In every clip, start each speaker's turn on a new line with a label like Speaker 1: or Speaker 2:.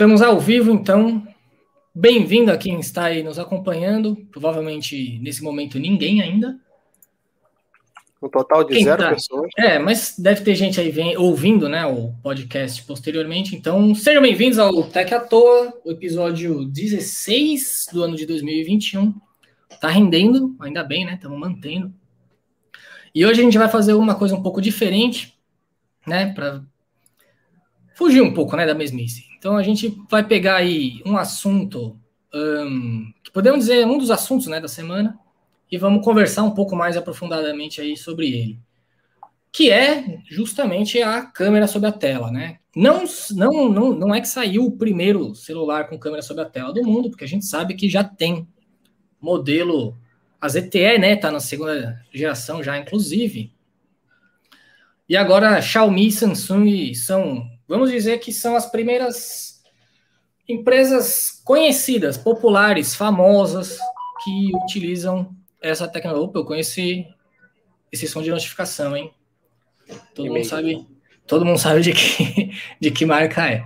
Speaker 1: Estamos ao vivo, então. Bem-vindo a quem está aí nos acompanhando. Provavelmente nesse momento ninguém ainda.
Speaker 2: Um total de quem zero tá? pessoas.
Speaker 1: É, mas deve ter gente aí vem, ouvindo né, o podcast posteriormente. Então, sejam bem-vindos ao Tech à Toa, o episódio 16 do ano de 2021. Tá rendendo, ainda bem, né? Estamos mantendo. E hoje a gente vai fazer uma coisa um pouco diferente, né? Para fugir um pouco né, da mesmice. Então a gente vai pegar aí um assunto um, que podemos dizer um dos assuntos né, da semana e vamos conversar um pouco mais aprofundadamente aí sobre ele, que é justamente a câmera sobre a tela, né? Não, não, não, não é que saiu o primeiro celular com câmera sobre a tela do mundo, porque a gente sabe que já tem modelo, a ZTE, né? Tá na segunda geração já, inclusive. E agora Xiaomi e Samsung são vamos dizer que são as primeiras empresas conhecidas, populares, famosas, que utilizam essa tecnologia. Opa, eu conheci esse som de notificação, hein? Todo mundo sabe, todo mundo sabe de que, de que marca é.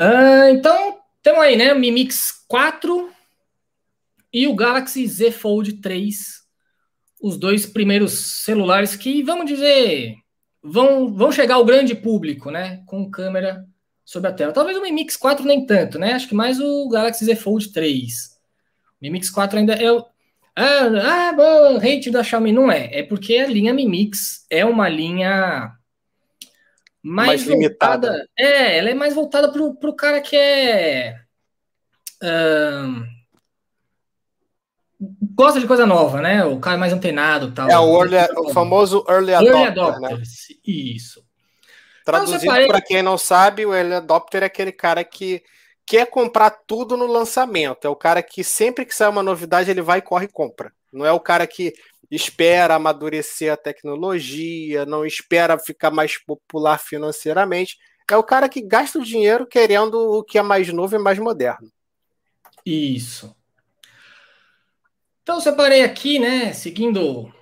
Speaker 1: Uh, então, temos aí, né? O Mi Mix 4 e o Galaxy Z Fold 3, os dois primeiros celulares que, vamos dizer, vão, vão chegar ao grande público, né? Com câmera sobre a tela. Talvez o Mi Mix 4 nem tanto, né? Acho que mais o Galaxy Z Fold 3. O Mi Mix 4 ainda é o. Ah, ah bom, hate da Xiaomi. Não é. É porque a linha Mi Mix é uma linha mais, mais voltada. Limitada. É, ela é mais voltada para o cara que é. Uh, gosta de coisa nova, né? O cara mais antenado tal.
Speaker 2: É o, early, o famoso early adopter. Early adopter, né?
Speaker 1: isso.
Speaker 2: Traduzido então, para quem não sabe, o early adopter é aquele cara que quer comprar tudo no lançamento. É o cara que sempre que sai uma novidade ele vai e corre e compra. Não é o cara que espera amadurecer a tecnologia, não espera ficar mais popular financeiramente. É o cara que gasta o dinheiro querendo o que é mais novo e mais moderno.
Speaker 1: Isso. Então, separei aqui, né, seguindo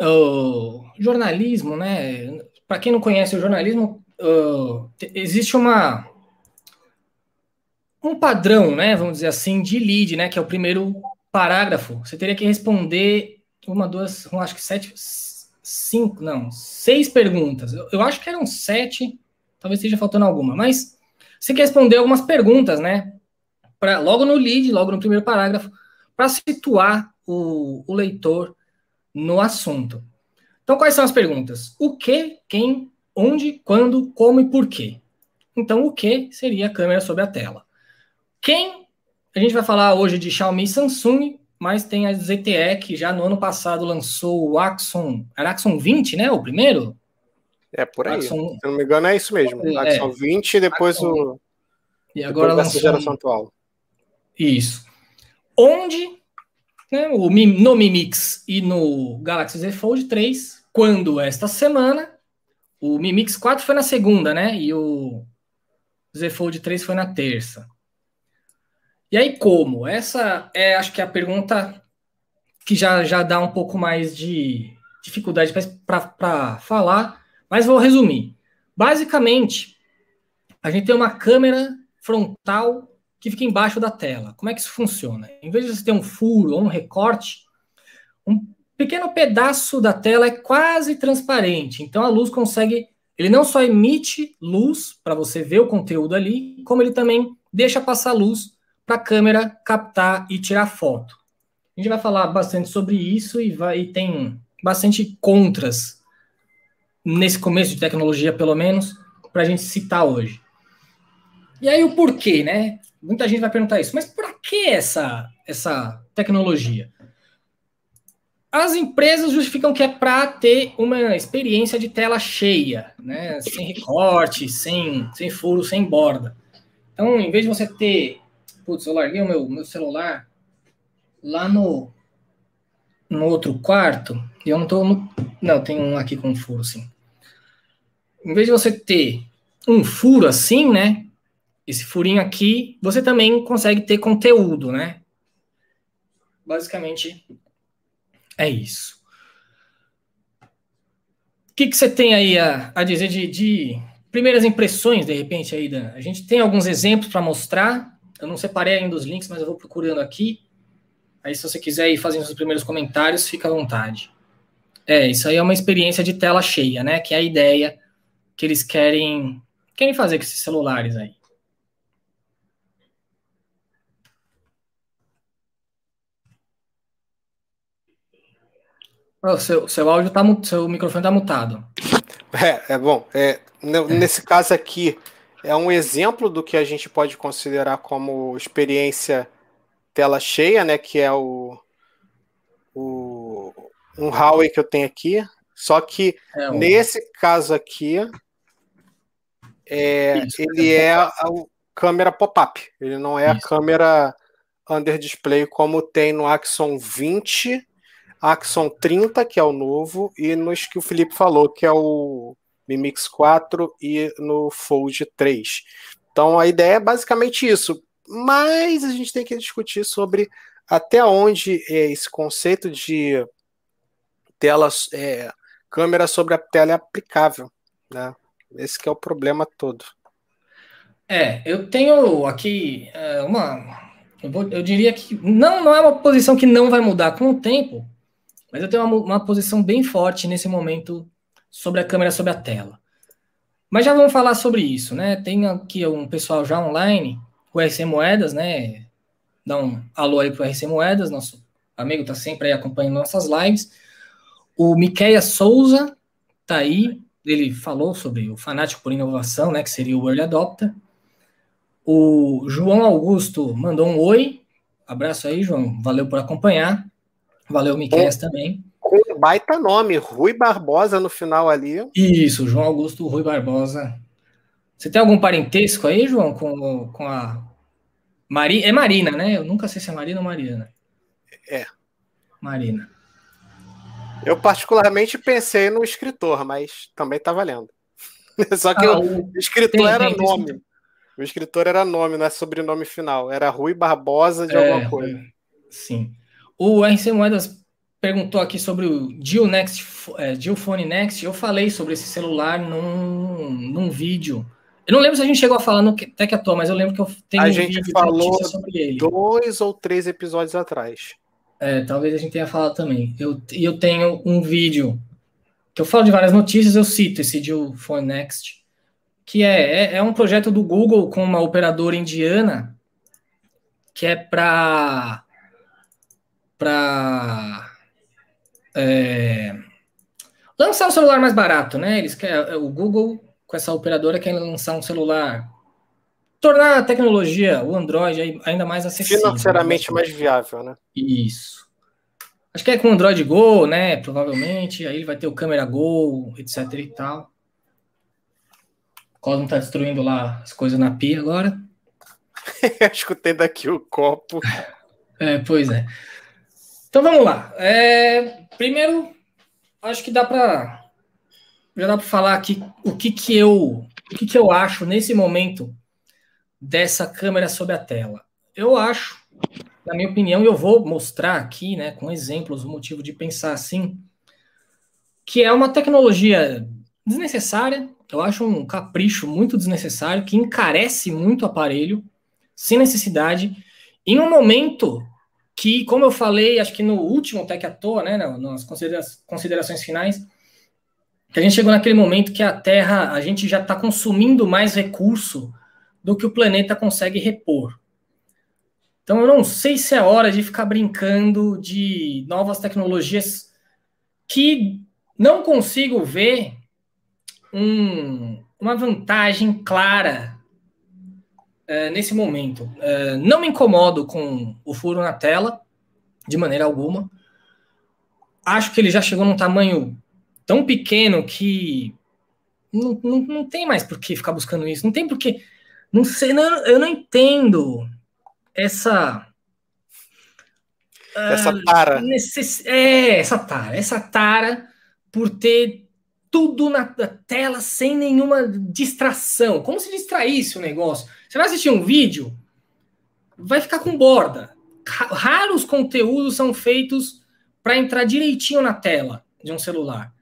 Speaker 1: o jornalismo, né? Para quem não conhece o jornalismo, uh, existe uma um padrão, né, vamos dizer assim, de lead, né, que é o primeiro parágrafo. Você teria que responder uma, duas, eu acho que sete, cinco, não, seis perguntas. Eu, eu acho que eram sete, talvez esteja faltando alguma, mas você quer responder algumas perguntas, né? Pra, logo no lead, logo no primeiro parágrafo, para situar o, o leitor no assunto. Então, quais são as perguntas? O que, quem, onde, quando, como e por quê? Então, o que seria a câmera sobre a tela? Quem? A gente vai falar hoje de Xiaomi e Samsung, mas tem a ZTE que já no ano passado lançou o Axon, era Axon 20, né? O primeiro?
Speaker 2: É por aí. Axon... Se não me engano, é isso mesmo. É, Axon 20 e depois Axon... o.
Speaker 1: E agora lançou. geração atual. Isso onde né, o, no Mi Mix e no Galaxy Z Fold 3, quando esta semana, o Mi Mix 4 foi na segunda, né? E o Z Fold 3 foi na terça. E aí, como? Essa é, acho que, é a pergunta que já, já dá um pouco mais de dificuldade para falar, mas vou resumir. Basicamente, a gente tem uma câmera frontal que fica embaixo da tela. Como é que isso funciona? Em vez de você ter um furo ou um recorte, um pequeno pedaço da tela é quase transparente. Então a luz consegue. Ele não só emite luz para você ver o conteúdo ali, como ele também deixa passar luz para a câmera captar e tirar foto. A gente vai falar bastante sobre isso e, vai, e tem bastante contras nesse começo de tecnologia, pelo menos, para a gente citar hoje. E aí o porquê, né? Muita gente vai perguntar isso, mas para que essa, essa tecnologia? As empresas justificam que é para ter uma experiência de tela cheia, né? sem recorte, sem, sem furo, sem borda. Então, em vez de você ter. Putz, eu larguei o meu, meu celular lá no, no outro quarto, e eu não estou no. Não, tem um aqui com furo, sim. Em vez de você ter um furo assim, né? Esse furinho aqui, você também consegue ter conteúdo, né? Basicamente é isso. O que, que você tem aí a, a dizer de, de primeiras impressões, de repente, aí, Dan? A gente tem alguns exemplos para mostrar. Eu não separei ainda os links, mas eu vou procurando aqui. Aí, se você quiser ir fazendo os primeiros comentários, fica à vontade. É, isso aí é uma experiência de tela cheia, né? Que é a ideia que eles querem, querem fazer com esses celulares aí. Seu, seu áudio tá seu microfone tá mutado.
Speaker 2: É, é bom. É, nesse caso aqui, é um exemplo do que a gente pode considerar como experiência tela cheia, né? Que é o, o um Huawei que eu tenho aqui. Só que é um... nesse caso aqui, é, Isso, ele é, é a, a câmera pop-up. Ele não é Isso. a câmera under display como tem no Axon 20 Axon 30, que é o novo, e nos que o Felipe falou, que é o Mi Mix 4 e no Fold 3. Então a ideia é basicamente isso. Mas a gente tem que discutir sobre até onde é esse conceito de tela, é, câmera sobre a tela é aplicável. Né? Esse é o problema todo.
Speaker 1: É, eu tenho aqui é, uma. Eu, vou, eu, diria que não, não é uma posição que não vai mudar com o tempo, mas eu tenho uma, uma posição bem forte nesse momento sobre a câmera sobre a tela. Mas já vamos falar sobre isso, né? Tem aqui um pessoal já online, o RC Moedas, né? Dá um alô aí pro RC Moedas, nosso amigo tá sempre aí acompanhando nossas lives. O Miqueia Souza tá aí, ele falou sobre o fanático por inovação, né? Que seria o Early Adopter. O João Augusto mandou um oi. Abraço aí, João. Valeu por acompanhar. Valeu, Miquel também.
Speaker 2: Com um baita nome, Rui Barbosa no final ali.
Speaker 1: Isso, João Augusto Rui Barbosa. Você tem algum parentesco aí, João, com, com a. Mari... É Marina, né? Eu nunca sei se é Marina ou Mariana.
Speaker 2: É.
Speaker 1: Marina.
Speaker 2: Eu particularmente pensei no escritor, mas também tá valendo. Só que ah, o escritor tem, era tem, nome. Tem... O escritor era nome, não é sobrenome final. Era Rui Barbosa de é, alguma coisa.
Speaker 1: Sim. O RC Moedas perguntou aqui sobre o Geo Next, é, Phone Next. Eu falei sobre esse celular num, num vídeo. Eu não lembro se a gente chegou a falar no Tech à toa, mas eu lembro que eu tenho
Speaker 2: a um gente vídeo falou sobre ele. dois ou três episódios atrás.
Speaker 1: É, talvez a gente tenha falado também. Eu, eu tenho um vídeo que eu falo de várias notícias, eu cito esse Geo Phone Next, que é, é, é um projeto do Google com uma operadora indiana que é para para é, lançar um celular mais barato, né? Eles querem, o Google com essa operadora quer lançar um celular, tornar a tecnologia, o Android ainda mais acessível.
Speaker 2: Financeiramente mais viável, né?
Speaker 1: Isso. Acho que é com o Android Go, né? Provavelmente. Aí ele vai ter o câmera Go, etc e tal. O Cosmo tá destruindo lá as coisas na pia agora.
Speaker 2: Escutei daqui o copo.
Speaker 1: É, pois é. Então vamos lá. É, primeiro, acho que dá para já dá para falar aqui o que que eu o que que eu acho nesse momento dessa câmera sobre a tela. Eu acho, na minha opinião, eu vou mostrar aqui, né, com exemplos, o motivo de pensar assim, que é uma tecnologia desnecessária. Eu acho um capricho muito desnecessário que encarece muito o aparelho sem necessidade em um momento que, como eu falei, acho que no último Tech à toa, né, nas considerações finais, que a gente chegou naquele momento que a Terra, a gente já está consumindo mais recurso do que o planeta consegue repor. Então eu não sei se é hora de ficar brincando de novas tecnologias que não consigo ver um, uma vantagem clara é, nesse momento. É, não me incomodo com o furo na tela, de maneira alguma. Acho que ele já chegou num tamanho tão pequeno que não, não, não tem mais por que ficar buscando isso. Não tem por que. Não sei, não, eu não entendo essa.
Speaker 2: Essa ah, tara.
Speaker 1: necess, é, essa tara. Essa tara por ter tudo na tela sem nenhuma distração. Como se distraísse o negócio? Você vai assistir um vídeo, vai ficar com borda. Raros conteúdos são feitos para entrar direitinho na tela de um celular.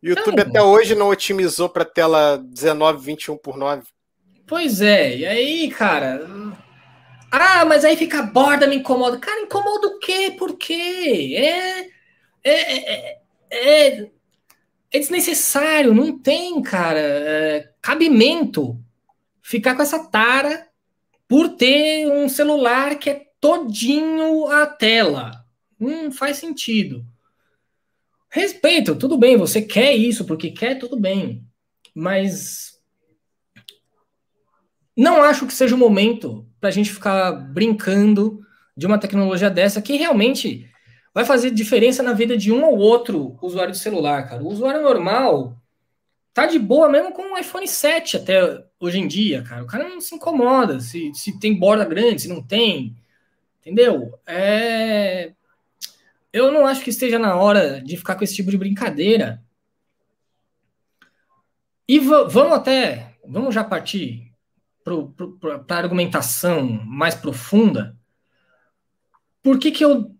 Speaker 2: O YouTube então, até hoje não otimizou para tela 19, 21 por 9.
Speaker 1: Pois é, e aí, cara. Ah, mas aí fica a borda, me incomoda. Cara, incomoda o quê? Por quê? É, é, é, é, é desnecessário, não tem, cara, é, cabimento ficar com essa tara por ter um celular que é todinho a tela. Não faz sentido. Respeito, tudo bem, você quer isso porque quer, tudo bem. Mas não acho que seja o momento para a gente ficar brincando de uma tecnologia dessa que realmente vai fazer diferença na vida de um ou outro usuário de celular, cara. O usuário normal tá de boa mesmo com o iPhone 7 até hoje em dia, cara. O cara não se incomoda se, se tem borda grande, se não tem. Entendeu? É... Eu não acho que esteja na hora de ficar com esse tipo de brincadeira. E vamos até. Vamos já partir para a argumentação mais profunda. Por que, que eu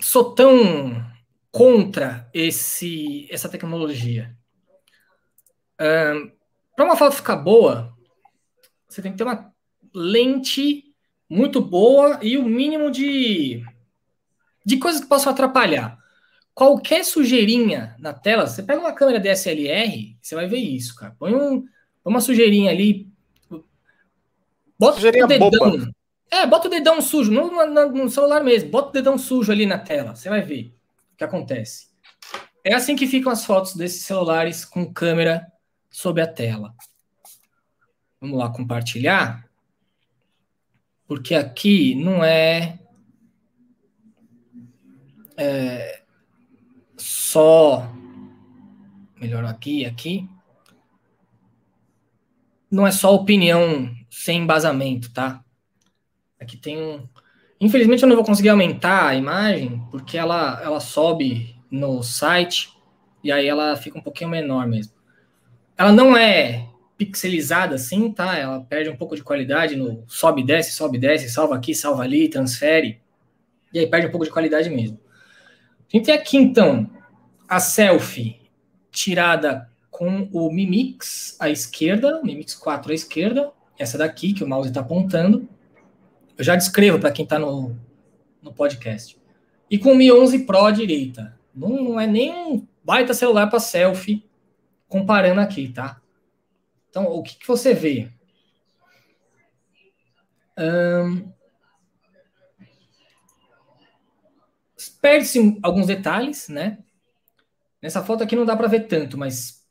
Speaker 1: sou tão contra esse, essa tecnologia? para uma foto ficar boa, você tem que ter uma lente muito boa e o mínimo de, de coisas que possam atrapalhar. Qualquer sujeirinha na tela, você pega uma câmera DSLR, você vai ver isso, cara. Põe um, uma sujeirinha ali. Bota sujeirinha o dedão. Boba. É, bota o dedão sujo, no, no, no celular mesmo. Bota o dedão sujo ali na tela, você vai ver o que acontece. É assim que ficam as fotos desses celulares com câmera sob a tela. Vamos lá compartilhar. Porque aqui não é, é só melhor aqui aqui. Não é só opinião sem embasamento, tá? Aqui tem um. Infelizmente eu não vou conseguir aumentar a imagem porque ela ela sobe no site e aí ela fica um pouquinho menor mesmo. Ela não é pixelizada assim, tá? Ela perde um pouco de qualidade no sobe, desce, sobe, desce, salva aqui, salva ali, transfere. E aí perde um pouco de qualidade mesmo. A gente tem aqui então a selfie tirada com o Mimix à esquerda, o Mimix 4 à esquerda, essa daqui que o mouse está apontando. Eu já descrevo para quem está no, no podcast. E com o Mi 11 Pro à direita. Não, não é nem um baita celular para selfie, comparando aqui, tá? Então, o que, que você vê? Um, Perde-se alguns detalhes, né? Nessa foto aqui não dá para ver tanto, mas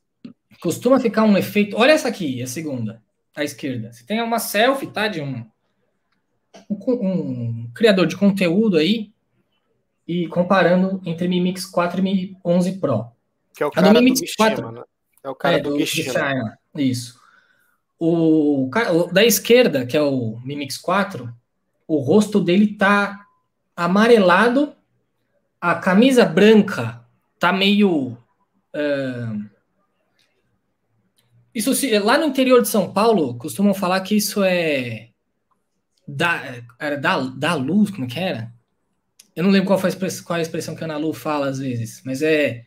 Speaker 1: costuma ficar um efeito. Olha essa aqui, a segunda, à esquerda. Você tem uma selfie, tá? De um, um, um criador de conteúdo aí e comparando entre Mi Mix 4 e Mi 11 Pro.
Speaker 2: Que é o cara do, Mi Mix 4, né? É o cara é, do, do.
Speaker 1: Isso. O, o, da esquerda, que é o Mi Mix 4, o rosto dele tá amarelado, a camisa branca tá meio. Uh, isso lá no interior de São Paulo costumam falar que isso é da, era da, da luz, como que era? Eu não lembro qual foi a expressão, qual a expressão que a Ana Lu fala às vezes, mas é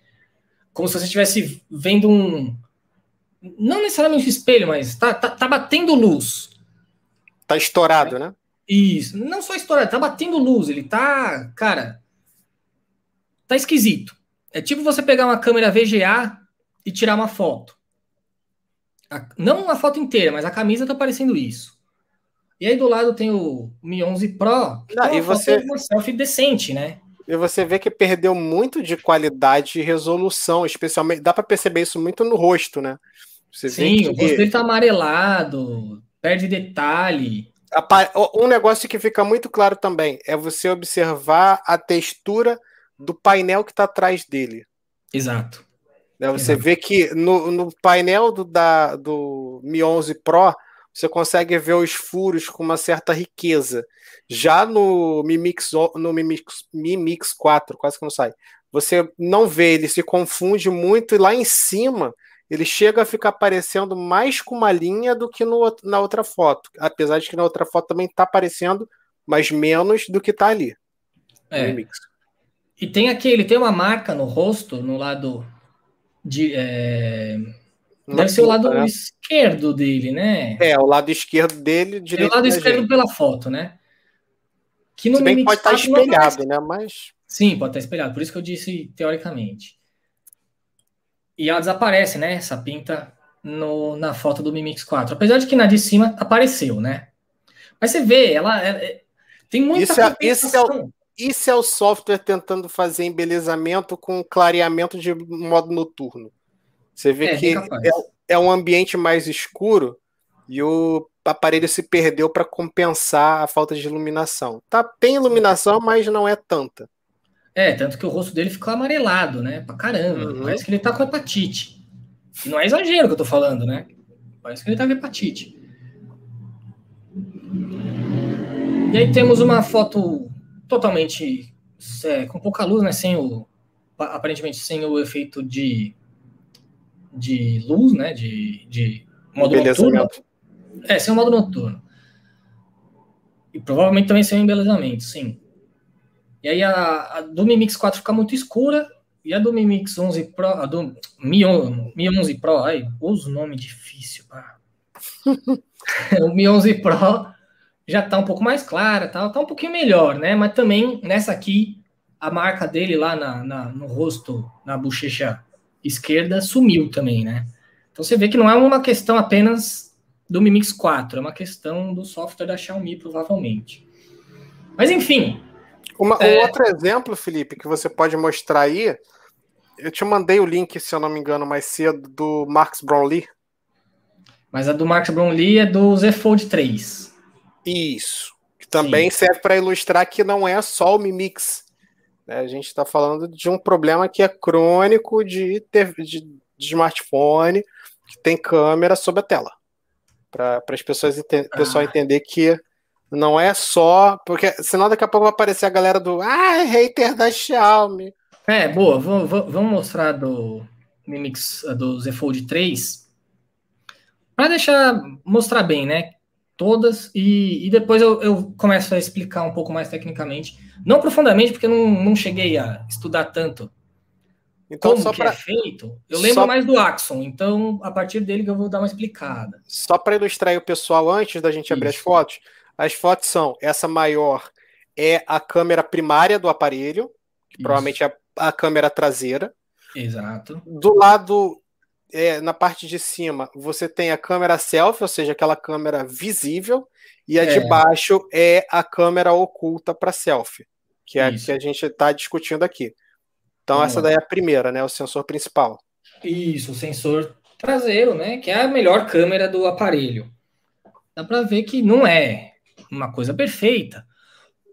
Speaker 1: como se você estivesse vendo um. Não necessariamente um espelho, mas tá, tá, tá batendo luz.
Speaker 2: Tá estourado, né?
Speaker 1: Isso. Não só estourado, tá batendo luz. Ele tá. Cara. Tá esquisito. É tipo você pegar uma câmera VGA e tirar uma foto. A, não uma foto inteira, mas a camisa tá parecendo isso. E aí do lado tem o Mi 11 Pro,
Speaker 2: que não, e você...
Speaker 1: uma selfie decente, né?
Speaker 2: E você vê que perdeu muito de qualidade e resolução, especialmente. Dá para perceber isso muito no rosto, né?
Speaker 1: Você Sim, que... o rosto dele tá amarelado, perde detalhe.
Speaker 2: Um negócio que fica muito claro também é você observar a textura do painel que está atrás dele.
Speaker 1: Exato.
Speaker 2: Né? Você Exato. vê que no, no painel do, da, do Mi 11 Pro você consegue ver os furos com uma certa riqueza. Já no Mi Mix, no Mi Mix, Mi Mix 4, quase que não sai, você não vê, ele se confunde muito e lá em cima ele chega a ficar aparecendo mais com uma linha do que no, na outra foto. Apesar de que na outra foto também está aparecendo, mas menos do que está ali.
Speaker 1: É. E tem aqui, ele tem uma marca no rosto, no lado de é, deve ser o lado né? esquerdo dele, né?
Speaker 2: É, o lado esquerdo dele,
Speaker 1: direito. É o lado esquerdo gente. pela foto, né?
Speaker 2: Que no Se bem que pode estar espelhado, né? Mas
Speaker 1: sim, pode estar espelhado. Por isso que eu disse teoricamente. E ela desaparece, né? Essa pinta no, na foto do Mi Mix 4. Apesar de que na de cima apareceu, né? Mas você vê, ela é, é, tem muita
Speaker 2: isso é, isso, é o, isso é o software tentando fazer embelezamento com clareamento de modo noturno. Você vê é, que é, é um ambiente mais escuro e o aparelho se perdeu para compensar a falta de iluminação. Tá, tem iluminação, mas não é tanta.
Speaker 1: É, tanto que o rosto dele ficou amarelado, né? Pra caramba. Uhum. Parece que ele tá com hepatite. E não é exagero que eu tô falando, né? Parece que ele tá com hepatite. E aí temos uma foto totalmente é, com pouca luz, né? Sem o aparentemente sem o efeito de de luz, né? De, de modo noturno. É, sem o modo noturno. E provavelmente também sem o embelezamento, sim. E aí a, a do Mi Mix 4 fica muito escura e a do Mi Mix 11 Pro, a do Mi, Mi 11 Pro, ai, uso nome difícil, pá. o Mi 11 Pro já tá um pouco mais clara, tá, tá um pouquinho melhor, né? Mas também nessa aqui a marca dele lá na, na, no rosto, na bochecha esquerda, sumiu também, né? Então você vê que não é uma questão apenas do Mi Mix 4, é uma questão do software da Xiaomi, provavelmente. Mas enfim,
Speaker 2: uma, é... Um outro exemplo, Felipe, que você pode mostrar aí, eu te mandei o link, se eu não me engano, mais cedo, do Marcus Brownlee.
Speaker 1: Mas a do Marcus Brownlee é do Z Fold 3.
Speaker 2: Isso. Que também Sim. serve para ilustrar que não é só o Mi Mix. Né? A gente está falando de um problema que é crônico de, ter, de, de smartphone que tem câmera sob a tela. Para as pessoas ente ah. pessoal entender que não é só. Porque senão daqui a pouco vai aparecer a galera do. Ah, hater da Xiaomi.
Speaker 1: É, boa. Vamos mostrar do Mi Mix do Z Fold 3. Para deixar mostrar bem, né? Todas, e, e depois eu, eu, começo a explicar um pouco mais tecnicamente. Não profundamente, porque eu não, não cheguei a estudar tanto então, como só que pra... é feito. Eu lembro só... mais do Axon, então a partir dele que eu vou dar uma explicada.
Speaker 2: Só para ilustrar o pessoal antes da gente abrir Isso. as fotos, as fotos são essa maior é a câmera primária do aparelho, que Isso. provavelmente é a câmera traseira.
Speaker 1: Exato.
Speaker 2: Do lado, é, na parte de cima, você tem a câmera selfie, ou seja, aquela câmera visível, e a é. de baixo é a câmera oculta para selfie, que é Isso. a que a gente está discutindo aqui. Então, Vamos essa daí é a primeira, né? O sensor principal.
Speaker 1: Isso, o sensor traseiro, né? Que é a melhor câmera do aparelho. Dá para ver que não é uma coisa perfeita.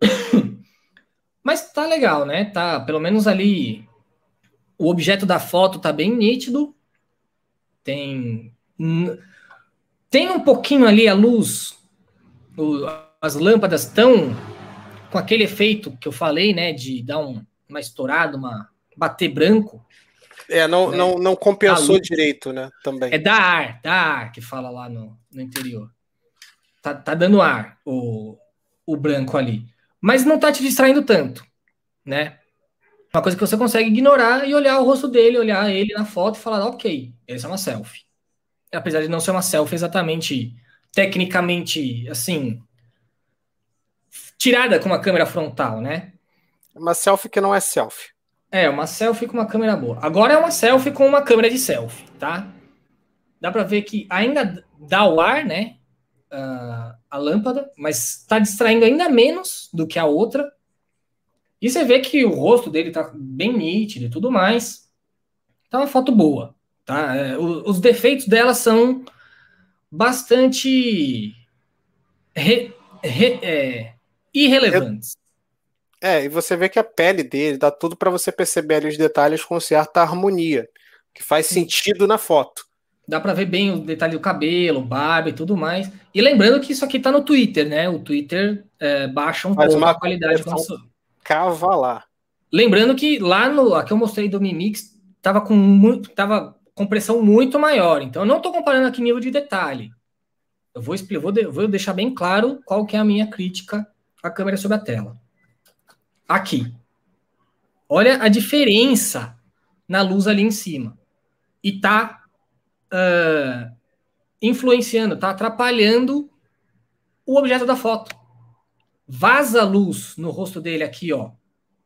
Speaker 1: Mas tá legal, né? Tá, pelo menos ali o objeto da foto tá bem nítido. Tem tem um pouquinho ali a luz, o, as lâmpadas estão com aquele efeito que eu falei, né, de dar um, uma estourada, uma bater branco.
Speaker 2: É, não, né? não, não compensou direito, né, também.
Speaker 1: É da ar, da ar que fala lá no, no interior tá, tá dando ar o, o branco ali. Mas não tá te distraindo tanto, né? Uma coisa que você consegue ignorar e olhar o rosto dele, olhar ele na foto e falar, ok, essa é uma selfie. Apesar de não ser uma selfie exatamente, tecnicamente, assim, tirada com uma câmera frontal, né?
Speaker 2: Uma selfie que não é selfie.
Speaker 1: É, uma selfie com uma câmera boa. Agora é uma selfie com uma câmera de selfie, tá? Dá pra ver que ainda dá o ar, né? uh, a lâmpada, mas está distraindo ainda menos do que a outra. E você vê que o rosto dele está bem nítido e tudo mais. Tá uma foto boa. Tá? É, os defeitos dela são bastante re, re, é, irrelevantes.
Speaker 2: É, e você vê que a pele dele dá tudo para você perceber ali os detalhes com certa harmonia, que faz sentido na foto.
Speaker 1: Dá para ver bem o detalhe do cabelo, barba e tudo mais. E lembrando que isso aqui tá no Twitter, né? O Twitter é, baixa um pouco a qualidade quando
Speaker 2: Cavalar.
Speaker 1: Lembrando que lá no. Aqui eu mostrei do Mimix, tava com muito. Tava com pressão muito maior. Então eu não estou comparando aqui nível de detalhe. Eu vou, eu vou, vou deixar bem claro qual que é a minha crítica à câmera sobre a tela. Aqui. Olha a diferença na luz ali em cima. e tá uh, influenciando, tá atrapalhando o objeto da foto. Vaza luz no rosto dele aqui, ó.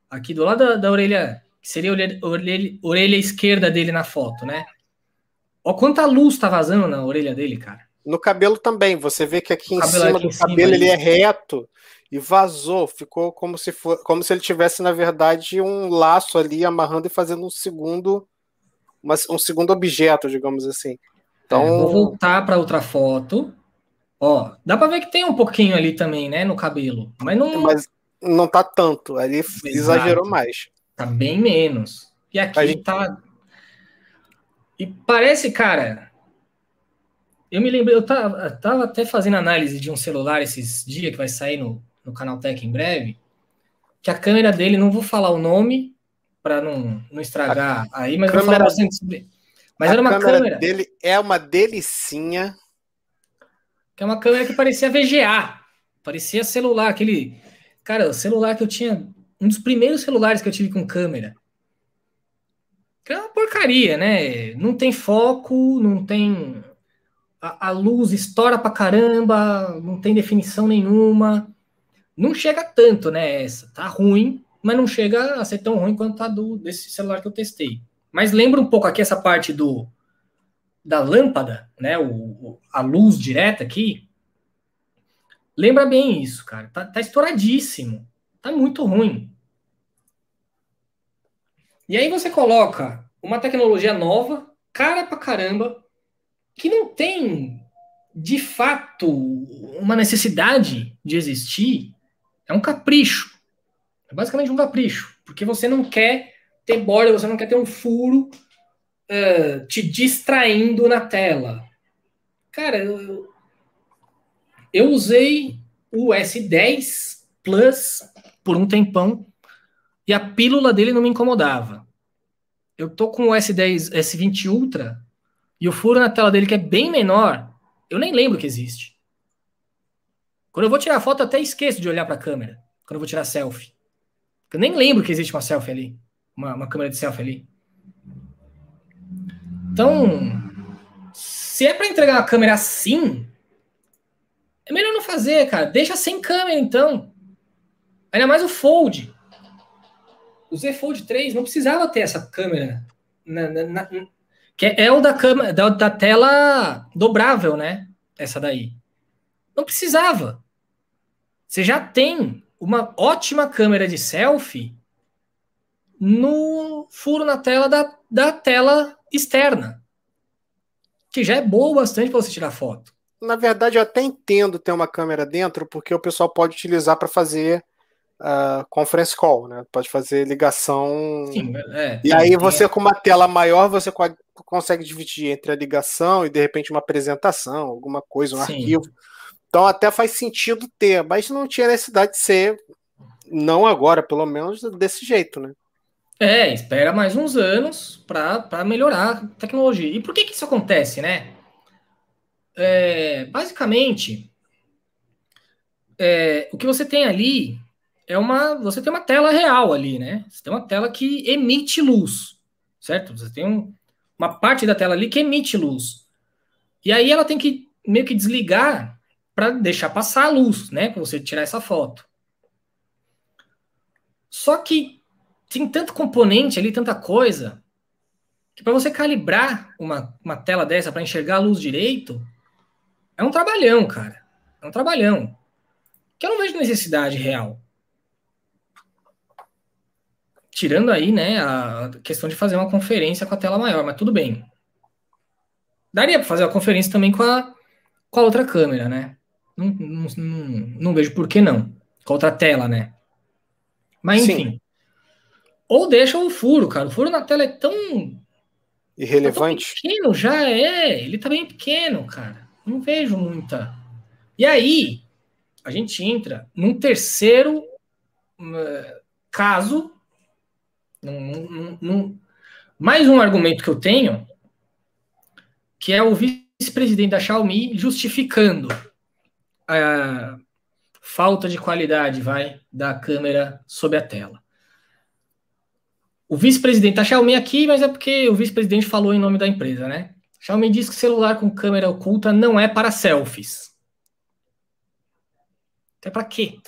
Speaker 1: Aqui do lado da, da orelha, que seria a orelha, orelha, orelha esquerda dele na foto, né? Ó quanta luz tá vazando na orelha dele, cara.
Speaker 2: No cabelo também, você vê que aqui em cima aqui do cabelo ele é reto e vazou, ficou como se for, como se ele tivesse na verdade um laço ali amarrando e fazendo um segundo um segundo objeto, digamos assim.
Speaker 1: Então, é, vou voltar para outra foto. Ó, dá para ver que tem um pouquinho ali também, né, no cabelo, mas não
Speaker 2: mas não tá tanto, ali Exato. exagerou mais.
Speaker 1: Tá bem menos. E aqui gente... tá e parece, cara, eu me lembro, eu tava, tava, até fazendo análise de um celular esses dias que vai sair no, no canal Tech em breve, que a câmera dele, não vou falar o nome para não, não estragar a aí, mas câmera, vou falar bastante sobre. Mas era uma câmera, câmera
Speaker 2: dele é uma delicinha.
Speaker 1: Que é uma câmera que parecia VGA, parecia celular, aquele cara, o celular que eu tinha, um dos primeiros celulares que eu tive com câmera. Que é uma porcaria, né? Não tem foco, não tem a, a, luz estoura pra caramba, não tem definição nenhuma. Não chega tanto, né? Essa tá ruim, mas não chega a ser tão ruim quanto a do desse celular que eu testei. Mas lembra um pouco aqui essa parte do da lâmpada, né? O, a luz direta aqui. Lembra bem isso, cara. Tá, tá estouradíssimo. Tá muito ruim. E aí você coloca uma tecnologia nova, cara pra caramba, que não tem de fato uma necessidade de existir, é um capricho. É basicamente um capricho, porque você não quer ter borda, você não quer ter um furo uh, te distraindo na tela. Cara, eu, eu usei o S10 Plus por um tempão e a pílula dele não me incomodava. Eu tô com o S10, S20 Ultra e o furo na tela dele, que é bem menor, eu nem lembro que existe. Quando eu vou tirar foto, até esqueço de olhar para a câmera. Quando eu vou tirar selfie. Eu nem lembro que existe uma selfie ali. Uma, uma câmera de selfie ali. Então, se é para entregar uma câmera assim, é melhor não fazer, cara. Deixa sem câmera, então. Ainda mais o Fold. O Z Fold 3 não precisava ter essa câmera na, na, na, que é, o da, câmera, da, da tela dobrável, né? Essa daí. Não precisava. Você já tem uma ótima câmera de selfie no furo na tela da, da tela externa. Que já é boa bastante para você tirar foto.
Speaker 2: Na verdade, eu até entendo ter uma câmera dentro, porque o pessoal pode utilizar para fazer uh, conference call, né? Pode fazer ligação. Sim, é, e aí você, com uma tela maior, você consegue dividir entre a ligação e de repente uma apresentação, alguma coisa, um Sim. arquivo. Então até faz sentido ter, mas não tinha necessidade de ser, não agora, pelo menos desse jeito, né?
Speaker 1: É, espera mais uns anos para melhorar a tecnologia. E por que, que isso acontece, né? É, basicamente, é, o que você tem ali é uma. Você tem uma tela real ali, né? Você tem uma tela que emite luz, certo? Você tem um, uma parte da tela ali que emite luz. E aí ela tem que meio que desligar para deixar passar a luz, né? Para você tirar essa foto. Só que tem tanto componente ali, tanta coisa, que para você calibrar uma, uma tela dessa para enxergar a luz direito, é um trabalhão, cara. É um trabalhão. Que eu não vejo necessidade real. Tirando aí, né, a questão de fazer uma conferência com a tela maior, mas tudo bem. Daria para fazer a conferência também com a, com a outra câmera, né? Não, não, não, não vejo por que não. Com a outra tela, né? Mas enfim. Sim. Ou deixa o furo, cara. O furo na tela é tão.
Speaker 2: Irrelevante.
Speaker 1: Tá pequeno já é. Ele tá bem pequeno, cara. Não vejo muita. E aí, a gente entra num terceiro uh, caso num, num, mais um argumento que eu tenho, que é o vice-presidente da Xiaomi justificando a falta de qualidade, vai, da câmera sob a tela. O vice-presidente da Xiaomi aqui, mas é porque o vice-presidente falou em nome da empresa, né? Xiaomi diz que celular com câmera oculta não é para selfies. É para quê?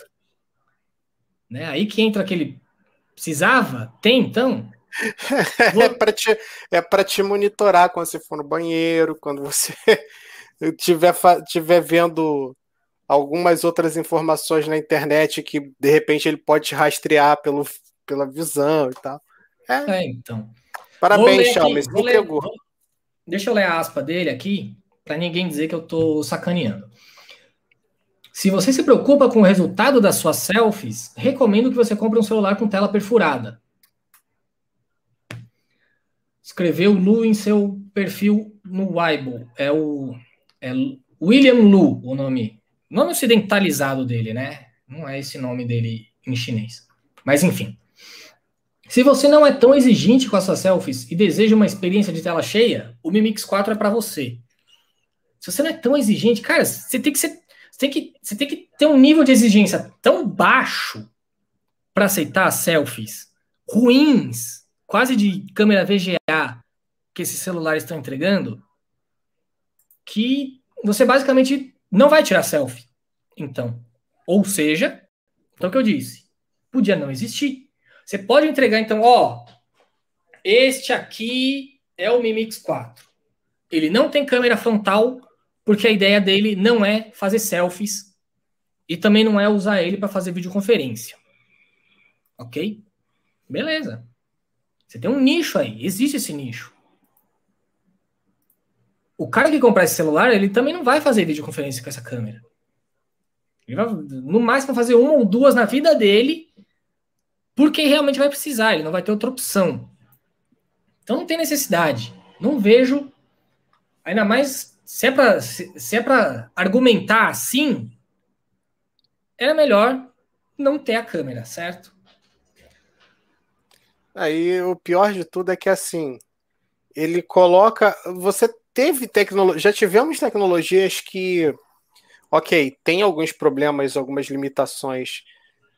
Speaker 1: Né? Aí que entra aquele. Precisava? Tem, então?
Speaker 2: é para te, é te monitorar quando você for no banheiro, quando você estiver tiver vendo algumas outras informações na internet que de repente ele pode te rastrear pelo, pela visão e tal.
Speaker 1: É, é então.
Speaker 2: Parabéns, entregou.
Speaker 1: Deixa eu ler a aspa dele aqui, para ninguém dizer que eu tô sacaneando. Se você se preocupa com o resultado das suas selfies, recomendo que você compre um celular com tela perfurada. Escreveu Lu em seu perfil no Weibo. É o é William Lu, o nome. Nome ocidentalizado dele, né? Não é esse nome dele em chinês. Mas enfim. Se você não é tão exigente com as suas selfies e deseja uma experiência de tela cheia, o Mi Mix 4 é para você. Se você não é tão exigente, cara, você tem que ser você tem que, você tem que ter um nível de exigência tão baixo para aceitar selfies ruins, quase de câmera VGA, que esses celulares estão entregando, que você basicamente não vai tirar selfie. Então, ou seja, então o que eu disse, podia não existir. Você pode entregar, então, ó, este aqui é o Mi Mix 4. Ele não tem câmera frontal porque a ideia dele não é fazer selfies e também não é usar ele para fazer videoconferência. Ok? Beleza. Você tem um nicho aí, existe esse nicho. O cara que comprar esse celular, ele também não vai fazer videoconferência com essa câmera. Ele vai, no máximo, fazer uma ou duas na vida dele, porque realmente vai precisar, ele não vai ter outra opção. Então não tem necessidade. Não vejo, ainda mais se é para se, é argumentar assim, era melhor não ter a câmera, certo?
Speaker 2: Aí o pior de tudo é que assim, ele coloca, você teve tecnologia, já tivemos tecnologias que OK, tem alguns problemas, algumas limitações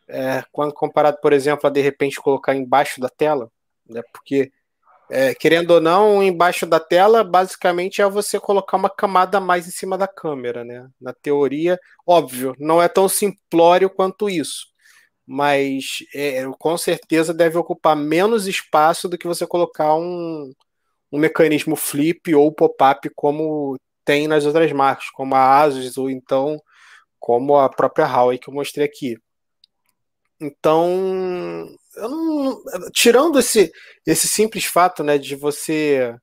Speaker 2: é, quando comparado, por exemplo, a de repente colocar embaixo da tela, né? Porque é, querendo ou não, embaixo da tela, basicamente é você colocar uma camada a mais em cima da câmera, né? Na teoria, óbvio, não é tão simplório quanto isso, mas é, com certeza deve ocupar menos espaço do que você colocar um, um mecanismo flip ou pop-up como tem nas outras marcas, como a Asus ou então como a própria Huawei que eu mostrei aqui. Então, não, tirando esse, esse simples fato né, de você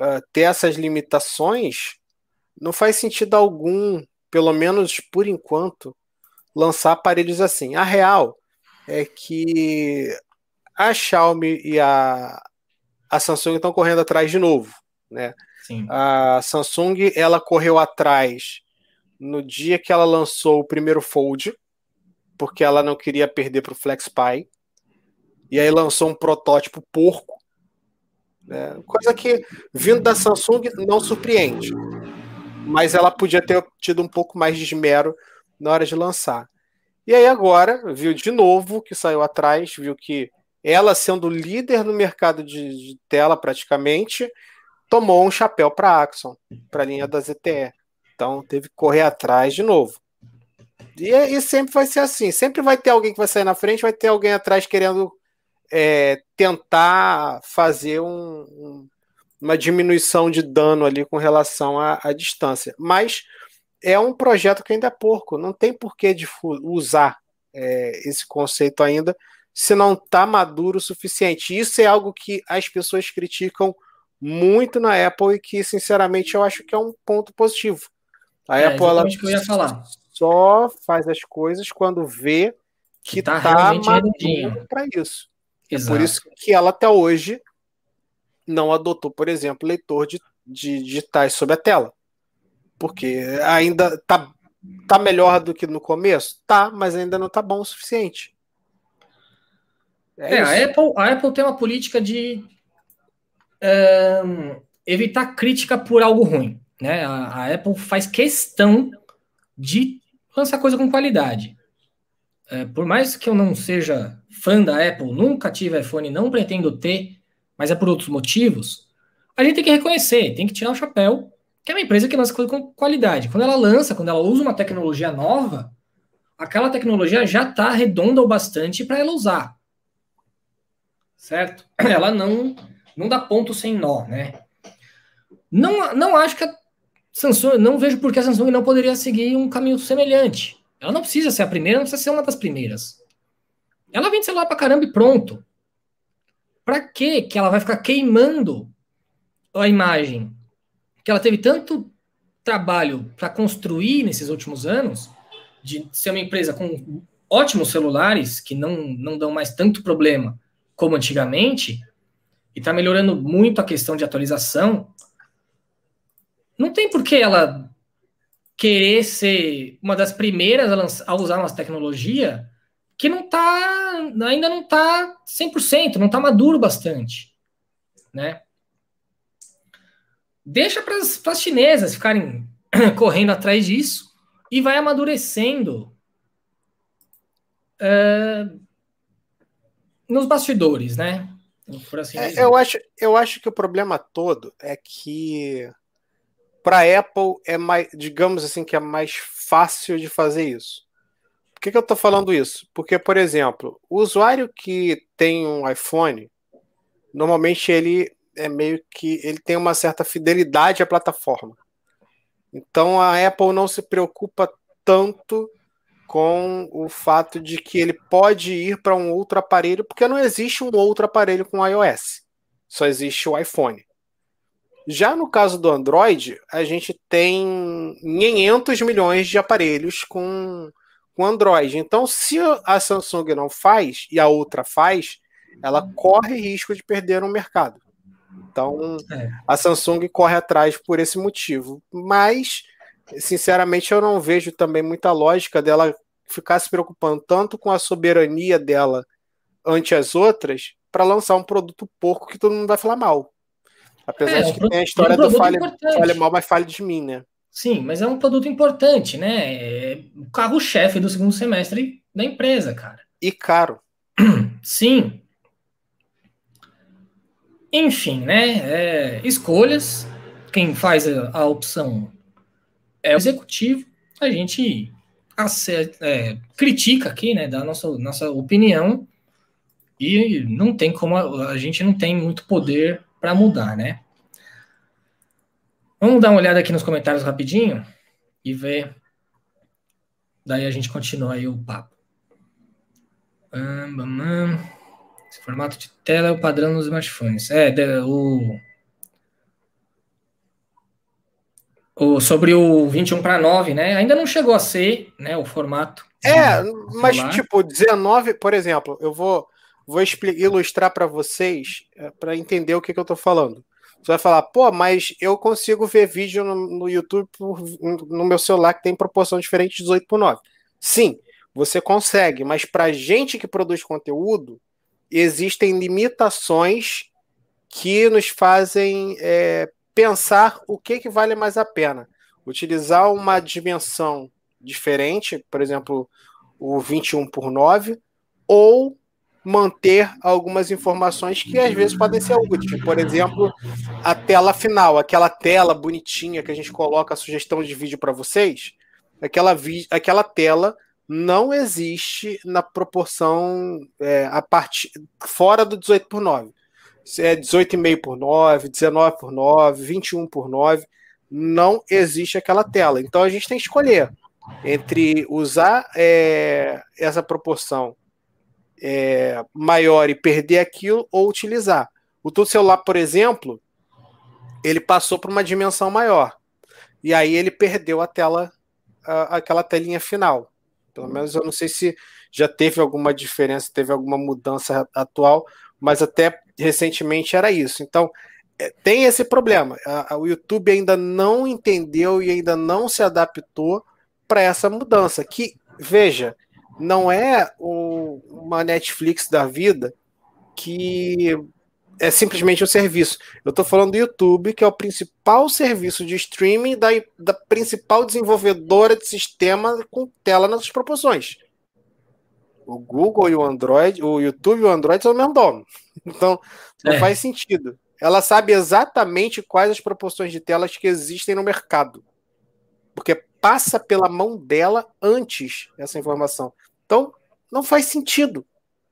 Speaker 2: uh, ter essas limitações, não faz sentido algum, pelo menos por enquanto, lançar aparelhos assim. A real é que a Xiaomi e a, a Samsung estão correndo atrás de novo. Né? Sim. A Samsung ela correu atrás no dia que ela lançou o primeiro Fold, porque ela não queria perder para o FlexPy e aí lançou um protótipo porco, né? coisa que vindo da Samsung não surpreende, mas ela podia ter tido um pouco mais de esmero na hora de lançar. E aí agora viu de novo que saiu atrás, viu que ela sendo líder no mercado de, de tela praticamente, tomou um chapéu para a Axon, para a linha da ZTE. Então teve que correr atrás de novo. E, e, sempre vai ser assim. Sempre vai ter alguém que vai sair na frente, vai ter alguém atrás querendo é, tentar fazer um, um, uma diminuição de dano ali com relação à, à, distância. Mas é um projeto que ainda é porco, não tem porquê de usar é, esse conceito ainda se não está maduro o suficiente. Isso é algo que as pessoas criticam muito na Apple e que, sinceramente, eu acho que é um ponto positivo. A é, Apple ela só faz as coisas quando vê que está tá maduro para isso. Exato. É por isso que ela até hoje não adotou, por exemplo, leitor de, de digitais sobre a tela. Porque ainda tá, tá melhor do que no começo? Tá, mas ainda não tá bom o suficiente.
Speaker 1: É, é a, Apple, a Apple tem uma política de um, evitar crítica por algo ruim. Né? A, a Apple faz questão de lançar coisa com qualidade. é, por mais que eu não seja fã da Apple, nunca tive iPhone, não pretendo ter, mas é por outros motivos, a gente tem que reconhecer, tem que tirar o chapéu, que é uma empresa que lança coisa com qualidade. Quando ela lança, quando ela usa uma tecnologia nova, aquela tecnologia já está redonda o bastante para ela usar. Certo? Ela não não dá ponto sem nó, né? Não, não acho que a Samsung, não vejo por que a Samsung não poderia seguir um caminho semelhante. Ela não precisa ser a primeira, não precisa ser uma das primeiras. Ela vende celular pra caramba e pronto. Pra que que ela vai ficar queimando a imagem que ela teve tanto trabalho para construir nesses últimos anos, de ser uma empresa com ótimos celulares que não, não dão mais tanto problema como antigamente, e está melhorando muito a questão de atualização, não tem por que ela querer ser uma das primeiras a, lançar, a usar uma tecnologia que não tá, ainda não está 100%, não está maduro bastante, né? Deixa para as chinesas ficarem correndo atrás disso e vai amadurecendo uh, nos bastidores, né?
Speaker 2: Assim é, eu, acho, eu acho que o problema todo é que para a Apple é mais, digamos assim, que é mais fácil de fazer isso. Por que, que eu estou falando isso? Porque, por exemplo, o usuário que tem um iPhone, normalmente ele é meio que ele tem uma certa fidelidade à plataforma. Então a Apple não se preocupa tanto com o fato de que ele pode ir para um outro aparelho, porque não existe um outro aparelho com iOS. Só existe o iPhone. Já no caso do Android, a gente tem 500 milhões de aparelhos com, com Android. Então, se a Samsung não faz e a outra faz, ela corre risco de perder no mercado. Então, é. a Samsung corre atrás por esse motivo. Mas, sinceramente, eu não vejo também muita lógica dela ficar se preocupando tanto com a soberania dela ante as outras para lançar um produto porco que todo mundo vai falar mal. Apesar é, de que tem a história é um do fale, fale mal, mas fale de mim, né?
Speaker 1: Sim, mas é um produto importante, né? É o carro-chefe do segundo semestre da empresa, cara.
Speaker 2: E caro.
Speaker 1: Sim, enfim, né? É, escolhas. Quem faz a, a, opção é o executivo. A gente acerta, é, critica aqui, né? Da nossa, nossa opinião. E não tem como. A, a gente não tem muito poder para mudar, né? Vamos dar uma olhada aqui nos comentários rapidinho e ver. Daí a gente continua aí o papo. Esse formato de tela é o padrão nos smartphones. É, o, o sobre o 21 para 9, né? Ainda não chegou a ser, né, o formato.
Speaker 2: É, mas tipo, 19, por exemplo, eu vou vou ilustrar para vocês é, para entender o que, que eu estou falando. Você vai falar, pô, mas eu consigo ver vídeo no, no YouTube por, no meu celular que tem proporção diferente de 18 por 9. Sim, você consegue, mas para gente que produz conteúdo, existem limitações que nos fazem é, pensar o que, que vale mais a pena. Utilizar uma dimensão diferente, por exemplo, o 21 por 9, ou manter algumas informações que às vezes podem ser úteis. Por exemplo, a tela final, aquela tela bonitinha que a gente coloca a sugestão de vídeo para vocês, aquela, aquela tela não existe na proporção é, a partir fora do 18 por 9. É 18,5 por 9, 19 por 9, 21 por 9, não existe aquela tela. Então a gente tem que escolher entre usar é, essa proporção é, maior e perder aquilo ou utilizar. O teu celular, por exemplo, ele passou por uma dimensão maior. E aí ele perdeu a tela, a, aquela telinha final. Pelo menos eu não sei se já teve alguma diferença, teve alguma mudança atual, mas até recentemente era isso. Então, é, tem esse problema. o YouTube ainda não entendeu e ainda não se adaptou para essa mudança. Que, veja, não é o, uma Netflix da vida que é simplesmente um serviço. Eu estou falando do YouTube, que é o principal serviço de streaming da, da principal desenvolvedora de sistema com tela nas proporções. O Google e o Android, o YouTube e o Android são o mesmo dono. Então, não é. faz sentido. Ela sabe exatamente quais as proporções de telas que existem no mercado. Porque passa pela mão dela antes essa informação. Então, não faz sentido.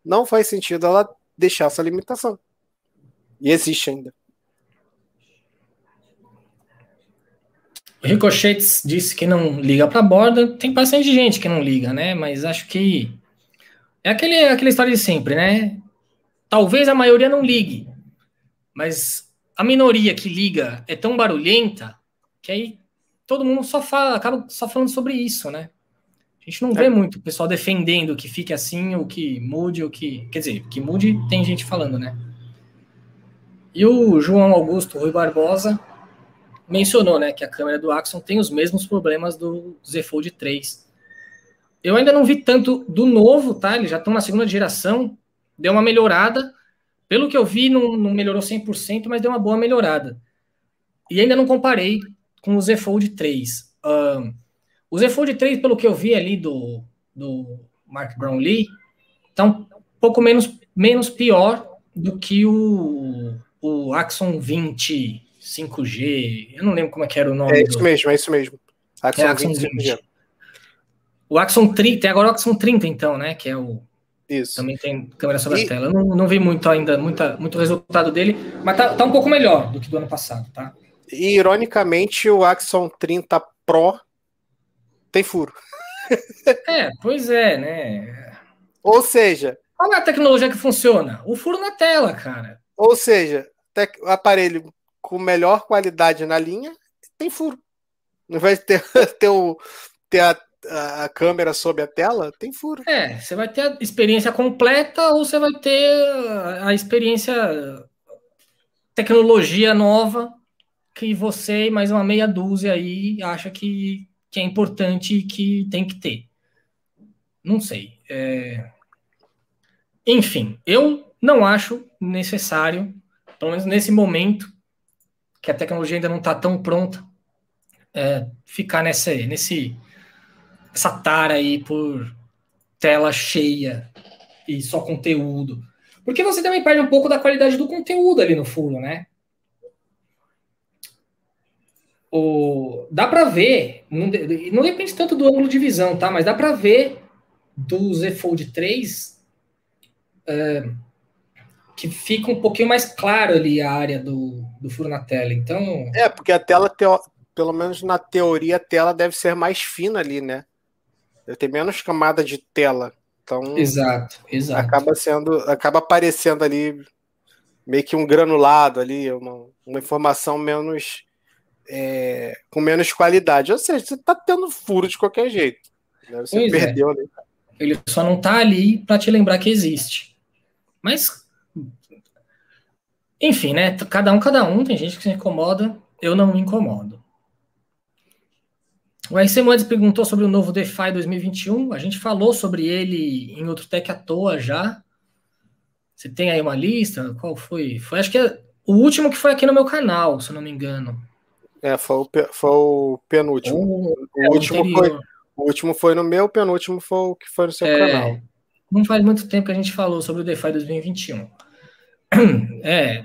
Speaker 2: Não faz sentido ela deixar essa limitação. E existe ainda.
Speaker 1: Ricochetes disse que não liga para a borda. Tem bastante gente que não liga, né? Mas acho que é aquele, aquela história de sempre, né? Talvez a maioria não ligue, mas a minoria que liga é tão barulhenta que aí todo mundo só fala, acaba só falando sobre isso, né? A gente não vê é. muito o pessoal defendendo que fique assim, ou que mude, ou que. Quer dizer, que mude tem gente falando, né? E o João Augusto Rui Barbosa mencionou, né, que a câmera do Axon tem os mesmos problemas do Z Fold 3. Eu ainda não vi tanto do novo, tá? Eles já estão na segunda geração, deu uma melhorada. Pelo que eu vi, não, não melhorou 100%, mas deu uma boa melhorada. E ainda não comparei com o Z Fold 3. Um, o Z Fold 3, pelo que eu vi ali do, do Mark Brownlee, tá um pouco menos, menos pior do que o, o Axon 20 5G. Eu não lembro como é que era o nome.
Speaker 2: É isso do... mesmo, é isso mesmo.
Speaker 1: Axon, é, Axon 20. 20. O Axon 30, tem agora o Axon 30, então, né? Que é o. Isso. Também tem câmera sobre e... a tela. Eu não, não vi muito ainda, muita, muito resultado dele, mas tá, tá um pouco melhor do que do ano passado, tá?
Speaker 2: E, ironicamente, o Axon 30 Pro tem furo.
Speaker 1: É, pois é, né?
Speaker 2: Ou seja.
Speaker 1: Qual é a tecnologia que funciona? O furo na tela, cara.
Speaker 2: Ou seja, o aparelho com melhor qualidade na linha, tem furo. Não vai ter, ter, o, ter a, a câmera sob a tela, tem furo.
Speaker 1: É, você vai ter a experiência completa ou você vai ter a experiência tecnologia nova que você e mais uma meia dúzia aí acha que, que é importante e que tem que ter. Não sei. É... Enfim, eu não acho necessário, pelo menos nesse momento, que a tecnologia ainda não está tão pronta, é, ficar nessa, nesse, essa tara aí por tela cheia e só conteúdo. Porque você também perde um pouco da qualidade do conteúdo ali no furo, né? O, dá para ver, não, não depende tanto do ângulo de visão, tá? Mas dá para ver do Z Fold 3 é, que fica um pouquinho mais claro ali a área do, do furo na tela. Então.
Speaker 2: É, porque a tela, teo... pelo menos na teoria, a tela deve ser mais fina ali, né? Deve ter menos camada de tela. Então.
Speaker 1: Exato, exato.
Speaker 2: Acaba sendo. Acaba aparecendo ali meio que um granulado ali, uma, uma informação menos. É, com menos qualidade. Ou seja, você tá tendo furo de qualquer jeito. Né? Você pois
Speaker 1: é. perdeu é. ali. Ele só não tá ali para te lembrar que existe. Mas enfim, né? Cada um, cada um. Tem gente que se incomoda. Eu não me incomodo. O RC Moedas perguntou sobre o novo DeFi 2021. A gente falou sobre ele em outro tech à toa já. Você tem aí uma lista? Qual foi? Foi acho que é o último que foi aqui no meu canal, se eu não me engano.
Speaker 2: É, foi o, foi o penúltimo. O, o, é, último foi, o último foi no meu, o penúltimo foi o que foi no seu é, canal.
Speaker 1: Não faz muito tempo que a gente falou sobre o DeFi 2021. É,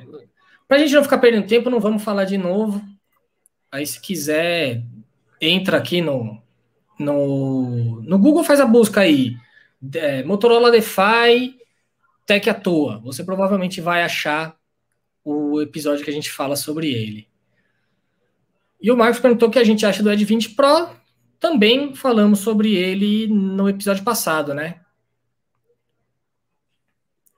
Speaker 1: para a gente não ficar perdendo tempo, não vamos falar de novo. Aí, se quiser, entra aqui no, no, no Google, faz a busca aí. É, Motorola DeFi Tech à toa. Você provavelmente vai achar o episódio que a gente fala sobre ele. E o Marcos perguntou o que a gente acha do Ed 20 Pro. Também falamos sobre ele no episódio passado, né?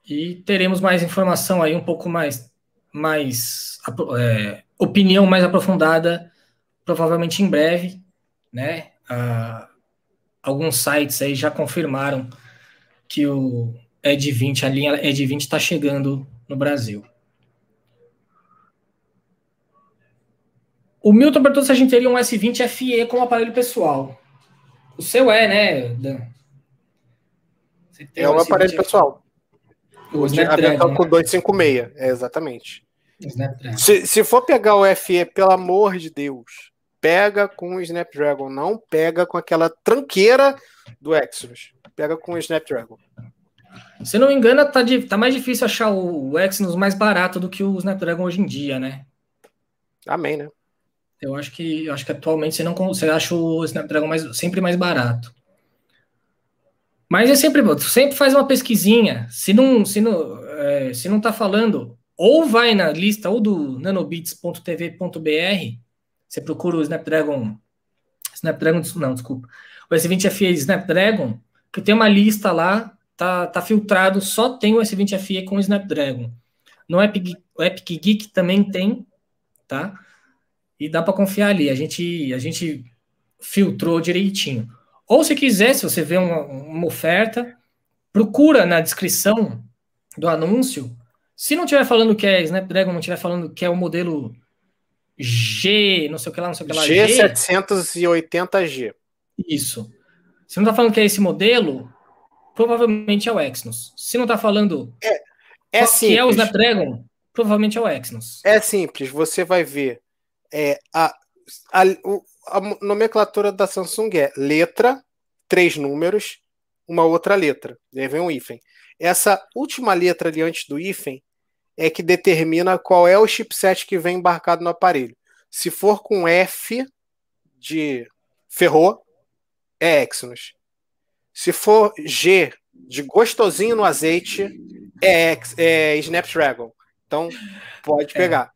Speaker 1: E teremos mais informação aí, um pouco mais, mais é, opinião mais aprofundada, provavelmente em breve, né? Ah, alguns sites aí já confirmaram que o Ed 20, a linha Ed 20 está chegando no Brasil. O Milton perguntou se a gente teria um S20 FE como aparelho pessoal. O seu é, né, Dan?
Speaker 2: é um, um aparelho pessoal. O Snapdragon com 256, é, exatamente. Se, se for pegar o FE, pelo amor de Deus, pega com o Snapdragon, não pega com aquela tranqueira do Exynos. pega com o Snapdragon.
Speaker 1: Se não me engano, tá, de, tá mais difícil achar o, o Exynos mais barato do que o Snapdragon hoje em dia, né?
Speaker 2: Amém, né?
Speaker 1: Eu acho que eu acho que atualmente você não você acha o Snapdragon mais, sempre mais barato. Mas é sempre sempre faz uma pesquisinha. Se não se não é, se não tá falando, ou vai na lista ou do nanobits.tv.br, você procura o Snapdragon Snapdragon não, desculpa. O S20FE Snapdragon, que tem uma lista lá tá, tá filtrado, só tem o S20 FE com o Snapdragon. No Epic, o Epic Geek também tem, tá? E dá para confiar ali. A gente, a gente filtrou direitinho. Ou se quiser, se você vê uma, uma oferta, procura na descrição do anúncio. Se não estiver falando que é Snapdragon, não estiver falando que é o modelo G, não sei o que lá, não sei o que lá.
Speaker 2: G780G.
Speaker 1: Isso. Se não está falando que é esse modelo, provavelmente é o Exynos. Se não está falando
Speaker 2: é, é
Speaker 1: que é o Snapdragon, provavelmente é o Exynos.
Speaker 2: É simples, você vai ver é, a, a, a nomenclatura da Samsung é letra, três números, uma outra letra. E aí vem um hífen. Essa última letra ali antes do hífen é que determina qual é o chipset que vem embarcado no aparelho. Se for com F de ferrou, é Exynos. Se for G de gostosinho no azeite, é, é Snapdragon. Então, pode é. pegar.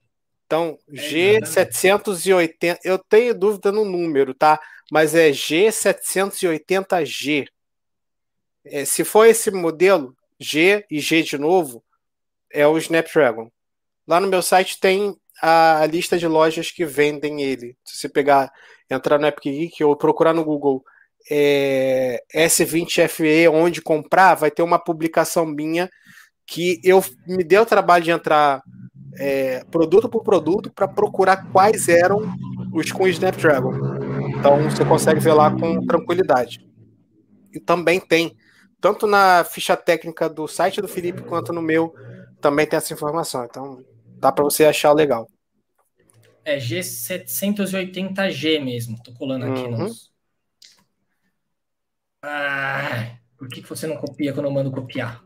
Speaker 2: Então, é, G780, eu tenho dúvida no número, tá? Mas é G780G. É, se for esse modelo, G e G de novo, é o Snapdragon. Lá no meu site tem a lista de lojas que vendem ele. Se você pegar, entrar no Epic Geek ou procurar no Google é, S20FE onde comprar, vai ter uma publicação minha que eu me dei o trabalho de entrar é, produto por produto para procurar quais eram os com Snapdragon. Então você consegue ver lá com tranquilidade. E também tem, tanto na ficha técnica do site do Felipe quanto no meu, também tem essa informação. Então dá para você achar legal.
Speaker 1: É G780G mesmo, tô colando aqui uhum. nos, ah, por que, que você não copia quando eu mando copiar?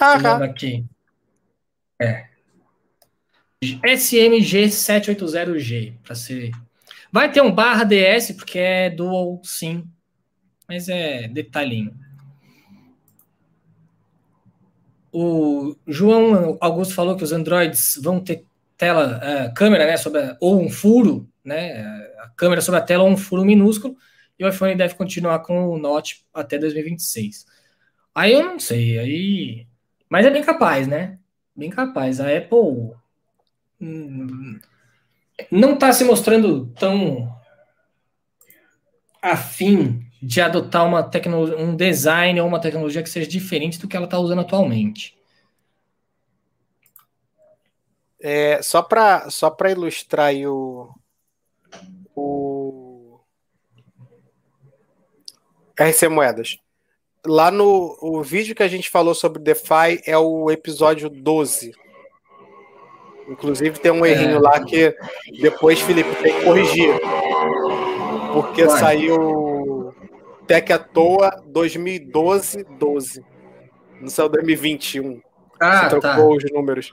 Speaker 1: Ah, aqui. É. SMG780G, para ser. Vai ter um barra DS, porque é dual sim. Mas é detalhinho. O João Augusto falou que os Androids vão ter tela, uh, câmera, né, sobre a, ou um furo, né, a câmera sobre a tela ou um furo minúsculo e o iPhone deve continuar com o Note até 2026. Aí eu não sei, aí. Mas é bem capaz, né? Bem capaz. A Apple não está se mostrando tão afim de adotar uma um design ou uma tecnologia que seja diferente do que ela está usando atualmente.
Speaker 2: É, só para só ilustrar o, o RC Moedas. Lá no o vídeo que a gente falou sobre DeFi é o episódio 12. Inclusive tem um errinho é. lá que depois, Felipe, tem que corrigir. Porque Vai. saiu Tech à toa 2012, 12. Não saiu 2021. Ah, Você tá. trocou os números.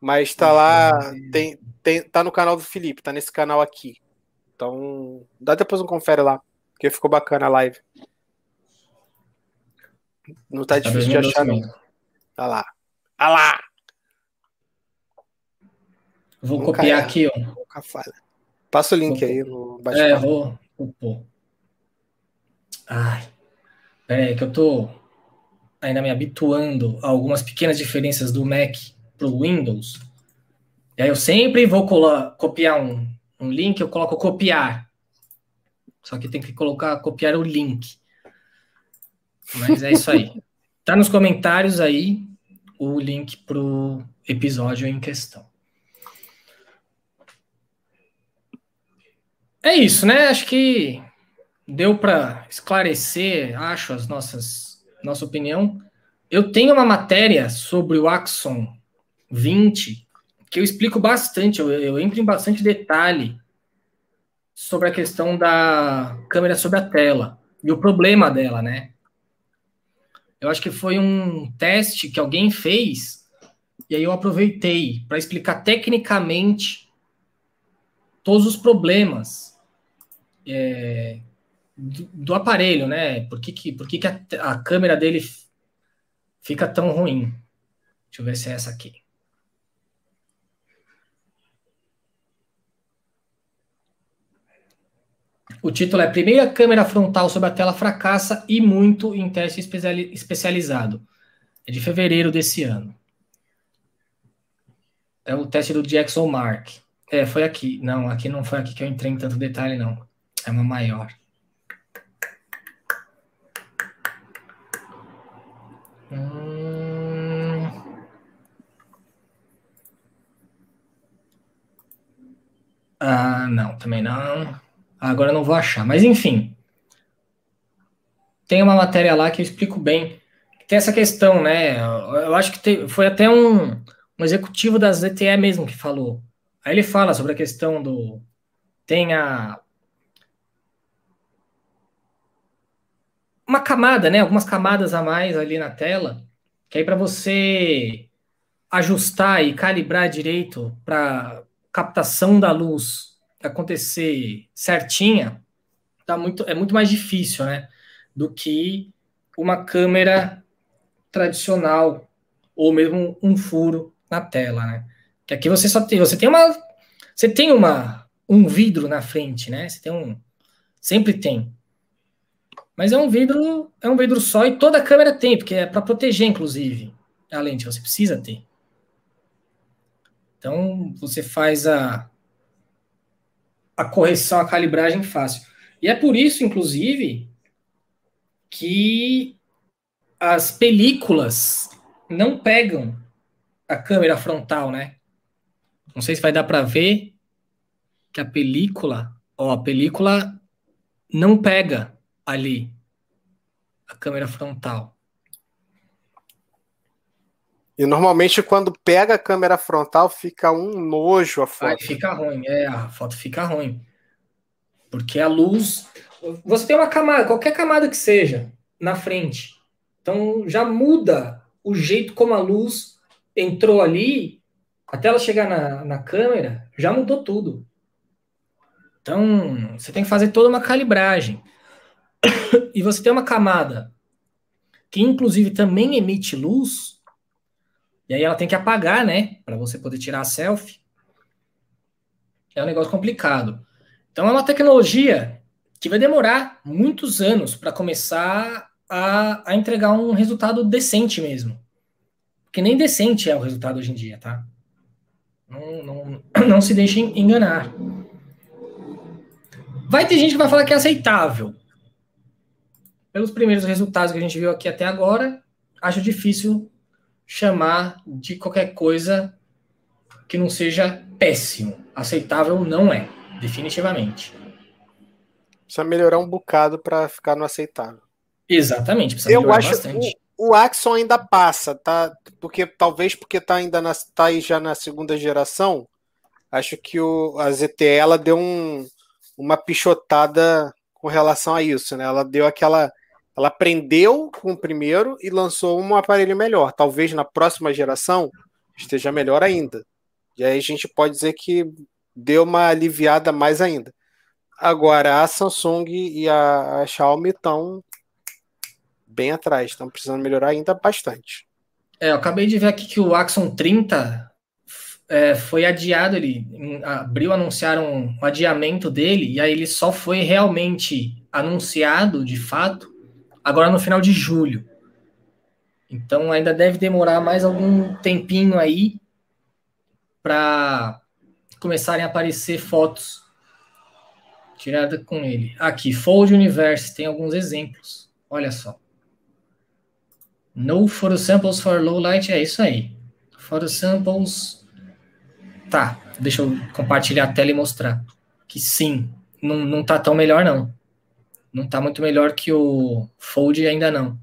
Speaker 2: Mas tá lá, tem, tem, tá no canal do Felipe, tá nesse canal aqui. Então, dá depois um confere lá, porque ficou bacana a live. Não tá, tá difícil de achar, não. Tá lá. Tá lá!
Speaker 1: Vou Nunca copiar é. aqui, ó.
Speaker 2: Nunca falha. Passa o link vou... aí no
Speaker 1: bate É, vou. vou. Ai. Pera aí, que eu tô ainda me habituando a algumas pequenas diferenças do Mac pro Windows. E aí eu sempre vou copiar um, um link, eu coloco copiar. Só que tem que colocar copiar o link. Mas é isso aí. Tá nos comentários aí o link pro episódio em questão. É isso, né? Acho que deu para esclarecer, acho, as nossas nossa opinião. Eu tenho uma matéria sobre o Axon 20 que eu explico bastante, eu, eu entro em bastante detalhe sobre a questão da câmera sobre a tela e o problema dela, né? Eu acho que foi um teste que alguém fez e aí eu aproveitei para explicar tecnicamente todos os problemas é, do, do, aparelho, né? Por que, que, por que, que a, a câmera dele fica tão ruim? Deixa eu ver se é essa aqui. O título é Primeira câmera frontal sobre a tela fracassa e muito em teste especializado. É de fevereiro desse ano. É o teste do Jackson Mark. É, foi aqui. Não, aqui não foi aqui que eu entrei em tanto detalhe, não. É uma maior. Hum... Ah, não, também não. Agora não vou achar. Mas enfim. Tem uma matéria lá que eu explico bem. Tem essa questão, né? Eu acho que foi até um, um executivo da ZTE mesmo que falou. Aí ele fala sobre a questão do. Tem a. Uma camada, né? Algumas camadas a mais ali na tela. Que aí para você ajustar e calibrar direito para captação da luz acontecer certinha, tá muito, é muito mais difícil, né? Do que uma câmera tradicional ou mesmo um furo na tela, né? Que aqui você só tem, você tem uma, você tem uma um vidro na frente, né? Você tem um, sempre tem. Mas é um vidro, é um vidro só e toda câmera tem, porque é para proteger, inclusive, a lente. Você precisa ter. Então você faz a a correção, a calibragem fácil. E é por isso, inclusive, que as películas não pegam a câmera frontal, né? Não sei se vai dar para ver que a película, ó, a película não pega ali a câmera frontal.
Speaker 2: E normalmente quando pega a câmera frontal fica um nojo a foto. Aí
Speaker 1: fica ruim, é, a foto fica ruim. Porque a luz. Você tem uma camada, qualquer camada que seja, na frente. Então já muda o jeito como a luz entrou ali, até ela chegar na, na câmera, já mudou tudo. Então você tem que fazer toda uma calibragem. e você tem uma camada que inclusive também emite luz e aí ela tem que apagar, né? Para você poder tirar a selfie. É um negócio complicado. Então é uma tecnologia que vai demorar muitos anos para começar a, a entregar um resultado decente mesmo. Porque nem decente é o resultado hoje em dia, tá? Não, não, não se deixem enganar. Vai ter gente que vai falar que é aceitável. Pelos primeiros resultados que a gente viu aqui até agora, acho difícil chamar de qualquer coisa que não seja péssimo. Aceitável não é, definitivamente.
Speaker 2: Precisa melhorar um bocado para ficar no aceitável.
Speaker 1: Exatamente,
Speaker 2: precisa Eu acho bastante. O, o Axon ainda passa, tá? Porque talvez porque tá ainda na, tá aí já na segunda geração. Acho que o, a ZTE ela deu um, uma pichotada com relação a isso, né? Ela deu aquela ela aprendeu com o primeiro e lançou um aparelho melhor. Talvez na próxima geração esteja melhor ainda. E aí a gente pode dizer que deu uma aliviada mais ainda. Agora, a Samsung e a, Xiaomi estão bem atrás, estão precisando melhorar ainda bastante.
Speaker 1: É, eu acabei de ver aqui que o Axon 30 é, foi adiado, ele em abril anunciaram um adiamento dele, e aí ele só foi realmente anunciado, de fato, agora no final de julho. Então ainda deve demorar mais algum tempinho aí para começarem a aparecer fotos tiradas com ele. Aqui, Fold Universe, tem alguns exemplos. Olha só. No photo samples for low light, é isso aí. Photo samples. Tá, deixa eu compartilhar a tela e mostrar. Que sim, não, não tá tão melhor não. Não está muito melhor que o Fold ainda não.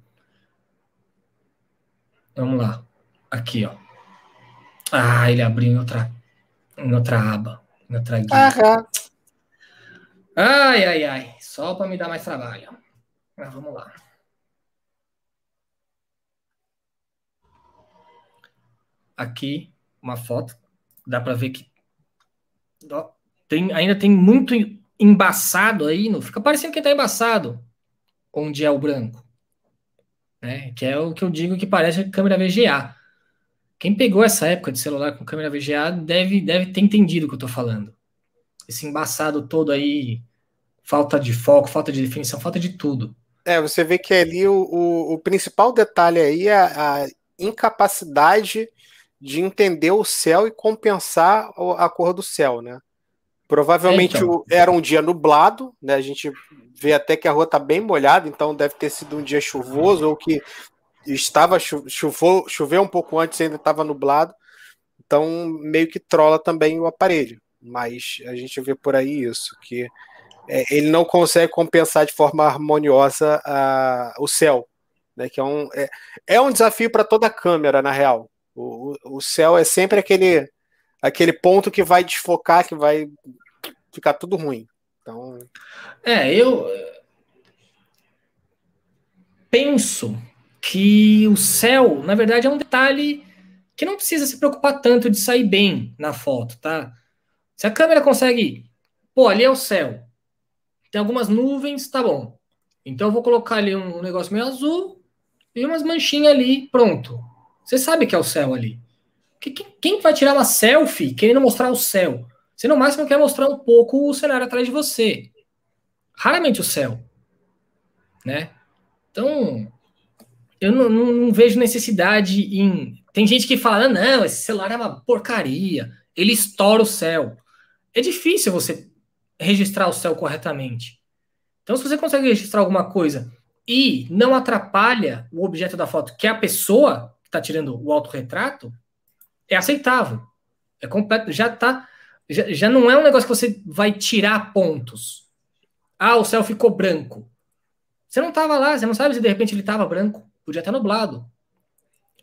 Speaker 1: Vamos lá. Aqui, ó. Ah, ele abriu em outra, em outra aba. Em outra guia. Ai, ai, ai. Só para me dar mais trabalho. Mas vamos lá. Aqui, uma foto. Dá para ver que tem, ainda tem muito embaçado aí, não fica parecendo que tá embaçado onde é o branco. Né? Que é o que eu digo que parece câmera VGA. Quem pegou essa época de celular com câmera VGA deve, deve ter entendido o que eu tô falando. Esse embaçado todo aí, falta de foco, falta de definição, falta de tudo.
Speaker 2: É, você vê que ali o, o, o principal detalhe aí é a incapacidade de entender o céu e compensar a cor do céu, né? Provavelmente então. era um dia nublado, né? A gente vê até que a rua está bem molhada, então deve ter sido um dia chuvoso ou que estava chuvou, choveu um pouco antes e ainda estava nublado. Então meio que trola também o aparelho. Mas a gente vê por aí isso, que é, ele não consegue compensar de forma harmoniosa a, o céu, né? Que é um, é, é um desafio para toda câmera, na real. O, o céu é sempre aquele aquele ponto que vai desfocar, que vai ficar tudo ruim. Então.
Speaker 1: É, eu penso que o céu, na verdade, é um detalhe que não precisa se preocupar tanto de sair bem na foto, tá? Se a câmera consegue, pô, ali é o céu, tem algumas nuvens, tá bom. Então eu vou colocar ali um negócio meio azul e umas manchinhas ali, pronto. Você sabe que é o céu ali. Quem vai tirar uma selfie querendo mostrar o céu? Você no máximo quer mostrar um pouco o cenário atrás de você. Raramente o céu. Né? Então, eu não, não, não vejo necessidade em. Tem gente que fala: ah, não, esse celular é uma porcaria, ele estoura o céu. É difícil você registrar o céu corretamente. Então, se você consegue registrar alguma coisa e não atrapalha o objeto da foto, que é a pessoa que está tirando o autorretrato, é aceitável. É completo, já tá, já, já não é um negócio que você vai tirar pontos. Ah, o céu ficou branco. Você não estava lá, você não sabe se de repente ele estava branco, podia estar nublado.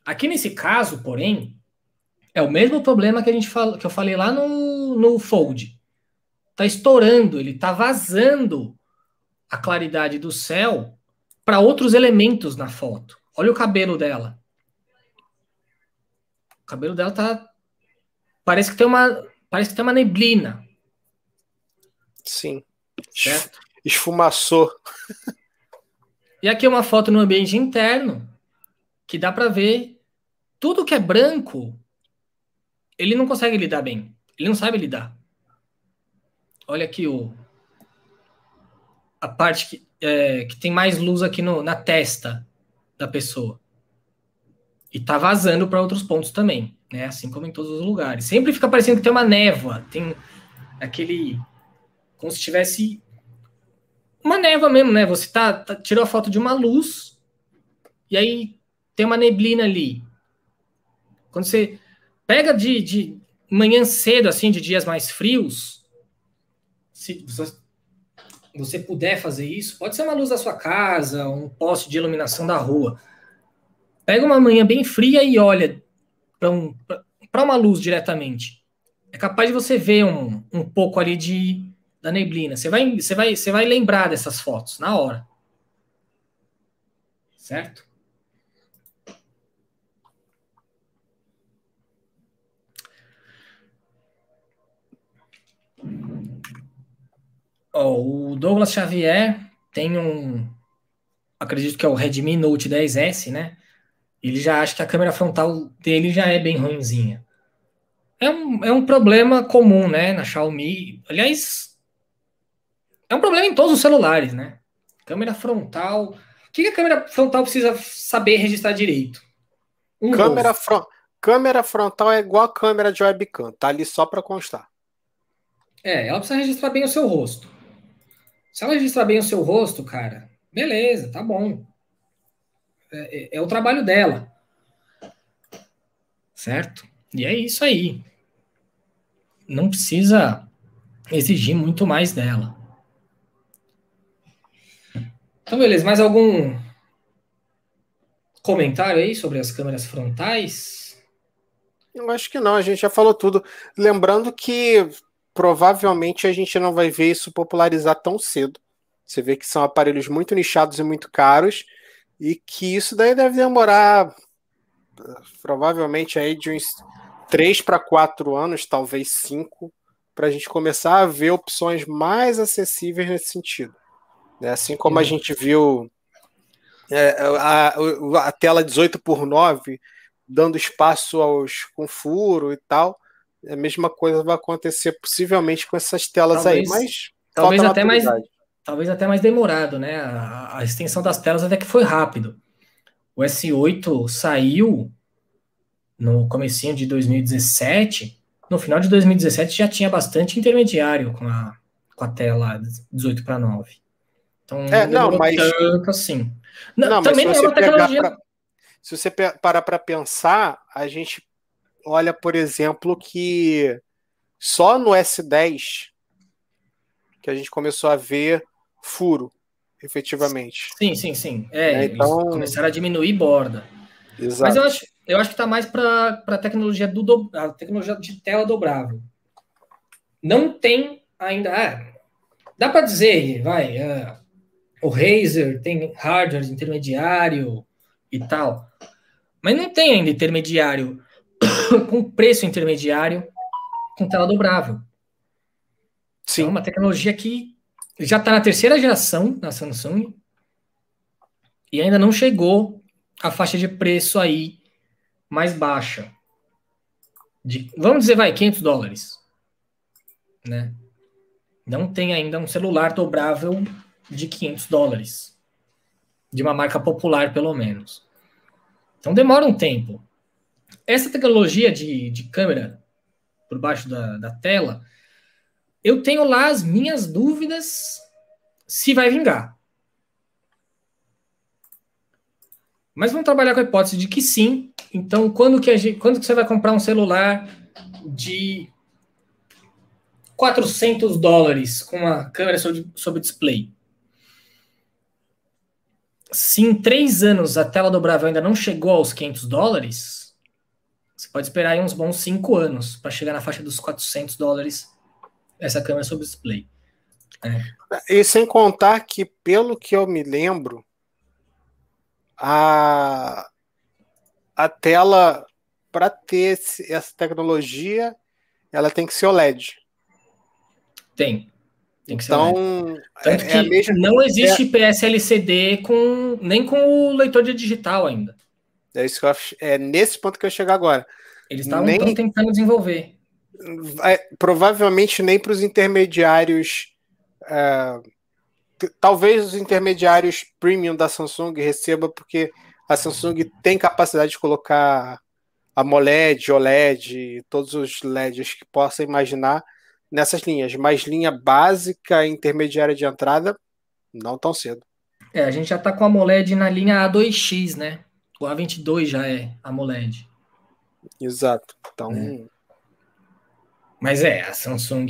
Speaker 1: Aqui nesse caso, porém, é o mesmo problema que a gente fala, que eu falei lá no, no Fold. Tá estourando, ele tá vazando a claridade do céu para outros elementos na foto. Olha o cabelo dela. O cabelo dela tá. Parece que tem uma. Parece que tem uma neblina.
Speaker 2: Sim. Certo? Esfumaçou.
Speaker 1: E aqui é uma foto no ambiente interno que dá para ver tudo que é branco. Ele não consegue lidar bem. Ele não sabe lidar. Olha aqui o a parte que, é, que tem mais luz aqui no, na testa da pessoa e tá vazando para outros pontos também, né? Assim como em todos os lugares. Sempre fica parecendo que tem uma névoa, tem aquele como se tivesse uma névoa mesmo, né? Você tá, tá tirou a foto de uma luz e aí tem uma neblina ali. Quando você pega de, de manhã cedo, assim, de dias mais frios, se você puder fazer isso, pode ser uma luz da sua casa, um poste de iluminação da rua Pega uma manhã bem fria e olha para um, uma luz diretamente. É capaz de você ver um, um pouco ali de, da neblina. Você vai, você, vai, você vai lembrar dessas fotos na hora. Certo? Oh, o Douglas Xavier tem um. Acredito que é o Redmi Note 10S, né? Ele já acha que a câmera frontal dele já é bem ruimzinha. É um, é um problema comum, né, na Xiaomi. Aliás, é um problema em todos os celulares, né? Câmera frontal. O que, a câmera frontal precisa saber registrar direito?
Speaker 2: Um câmera, fron câmera frontal é igual a câmera de webcam, tá ali só para constar.
Speaker 1: É, ela precisa registrar bem o seu rosto. Se ela registrar bem o seu rosto, cara, beleza, tá bom. É, é, é o trabalho dela. Certo? E é isso aí. Não precisa exigir muito mais dela. Então, beleza. Mais algum comentário aí sobre as câmeras frontais?
Speaker 2: Eu acho que não, a gente já falou tudo. Lembrando que provavelmente a gente não vai ver isso popularizar tão cedo. Você vê que são aparelhos muito nichados e muito caros e que isso daí deve demorar provavelmente aí de uns 3 para 4 anos, talvez 5, para a gente começar a ver opções mais acessíveis nesse sentido. Né? Assim como a gente viu é, a, a, tela 18 por 9 dando espaço aos com furo e tal, a mesma coisa vai acontecer possivelmente com essas telas talvez, aí, mas
Speaker 1: talvez até mais talvez até mais demorado, né? A, a, extensão das telas até que foi rápido. O S8 saiu no comecinho de 2017, no final de 2017 já tinha bastante intermediário com a, com a tela 18 para 9. Então,
Speaker 2: é, não, mas
Speaker 1: tanto assim.
Speaker 2: Não, não também é uma tecnologia. Pra, se você parar para pensar, a gente olha, por exemplo, que só no S10 que a gente começou a ver furo, efetivamente.
Speaker 1: Sim, sim, sim. É, é então começaram a diminuir borda. Exato. Mas eu acho, eu acho que está mais para a tecnologia do do, a tecnologia de tela dobrável. Não tem ainda. Ah, dá para dizer, vai, uh, o Razer tem hardware intermediário e tal, mas não tem ainda intermediário com preço intermediário com tela dobrável. Sim. É uma tecnologia que já está na terceira geração na Samsung e ainda não chegou a faixa de preço aí mais baixa. De, vamos dizer, vai, 500 dólares. Né? Não tem ainda um celular dobrável de 500 dólares. De uma marca popular, pelo menos. Então demora um tempo. Essa tecnologia de, de câmera por baixo da, da tela, eu tenho lá as minhas dúvidas se vai vingar. Mas vamos trabalhar com a hipótese de que sim. Então, quando que, gente, quando que você vai comprar um celular de 400 dólares com uma câmera sobre, sobre display? Se em três anos a tela dobrável ainda não chegou aos 500 dólares, você pode esperar uns bons cinco anos para chegar na faixa dos 400 dólares essa câmera sobre display.
Speaker 2: É. E sem contar que, pelo que eu me lembro, a, a tela, para ter esse, essa tecnologia, ela tem que ser OLED.
Speaker 1: Tem. Tem que então, ser Tanto é, que é mesma, não existe é, PSLCD com, nem com o leitor de digital ainda.
Speaker 2: É, isso que eu, é nesse ponto que eu chego agora.
Speaker 1: Eles estavam tentando desenvolver.
Speaker 2: É, provavelmente nem para os intermediários. É, talvez os intermediários premium da Samsung receba, porque a Samsung tem capacidade de colocar AMOLED, OLED, todos os LEDs que possa imaginar nessas linhas, mas linha básica e intermediária de entrada, não tão cedo.
Speaker 1: É, a gente já está com a AMOLED na linha A2X, né? O A22 já é AMOLED.
Speaker 2: Exato. Então. É.
Speaker 1: Mas é, a Samsung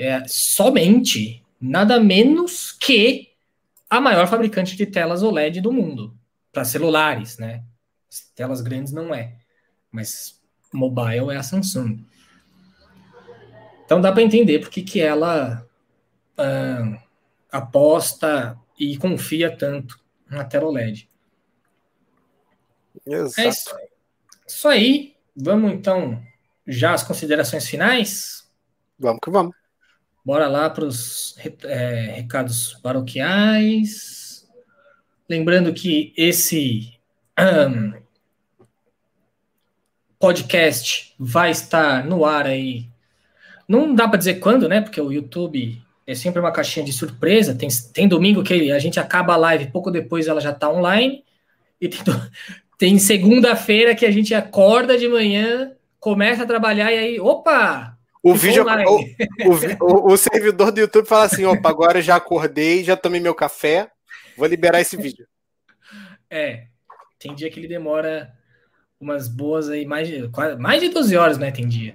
Speaker 1: é somente nada menos que a maior fabricante de telas OLED do mundo para celulares, né? Telas grandes não é, mas mobile é a Samsung. Então dá para entender porque que ela uh, aposta e confia tanto na tela OLED.
Speaker 2: Exato. É
Speaker 1: isso, isso aí. Vamos então já as considerações finais?
Speaker 2: Vamos que vamos.
Speaker 1: Bora lá para os é, recados paroquiais. Lembrando que esse um, podcast vai estar no ar aí. Não dá para dizer quando, né? Porque o YouTube é sempre uma caixinha de surpresa. Tem, tem domingo que a gente acaba a live, pouco depois ela já está online. E tem, tem segunda-feira que a gente acorda de manhã, começa a trabalhar e aí, opa,
Speaker 2: o vídeo, o, o, o, servidor do YouTube fala assim: opa, agora já acordei, já tomei meu café, vou liberar esse vídeo.
Speaker 1: É, tem dia que ele demora umas boas aí, mais de, mais de 12 horas, né? Tem dia.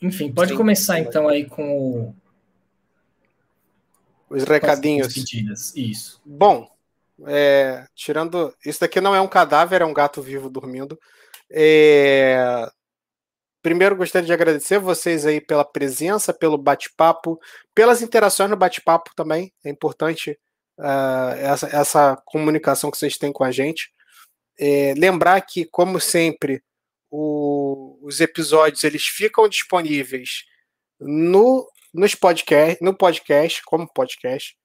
Speaker 1: Enfim, pode Sim, começar então aí com o...
Speaker 2: os recadinhos.
Speaker 1: Isso.
Speaker 2: Bom, é, tirando. Isso daqui não é um cadáver, é um gato vivo dormindo. É, Primeiro, gostaria de agradecer vocês aí pela presença, pelo bate-papo, pelas interações no bate-papo também. É importante uh, essa, essa comunicação que vocês têm com a gente. É, lembrar que, como sempre, o, os episódios eles ficam disponíveis no, nos podcast, no podcast, como podcast.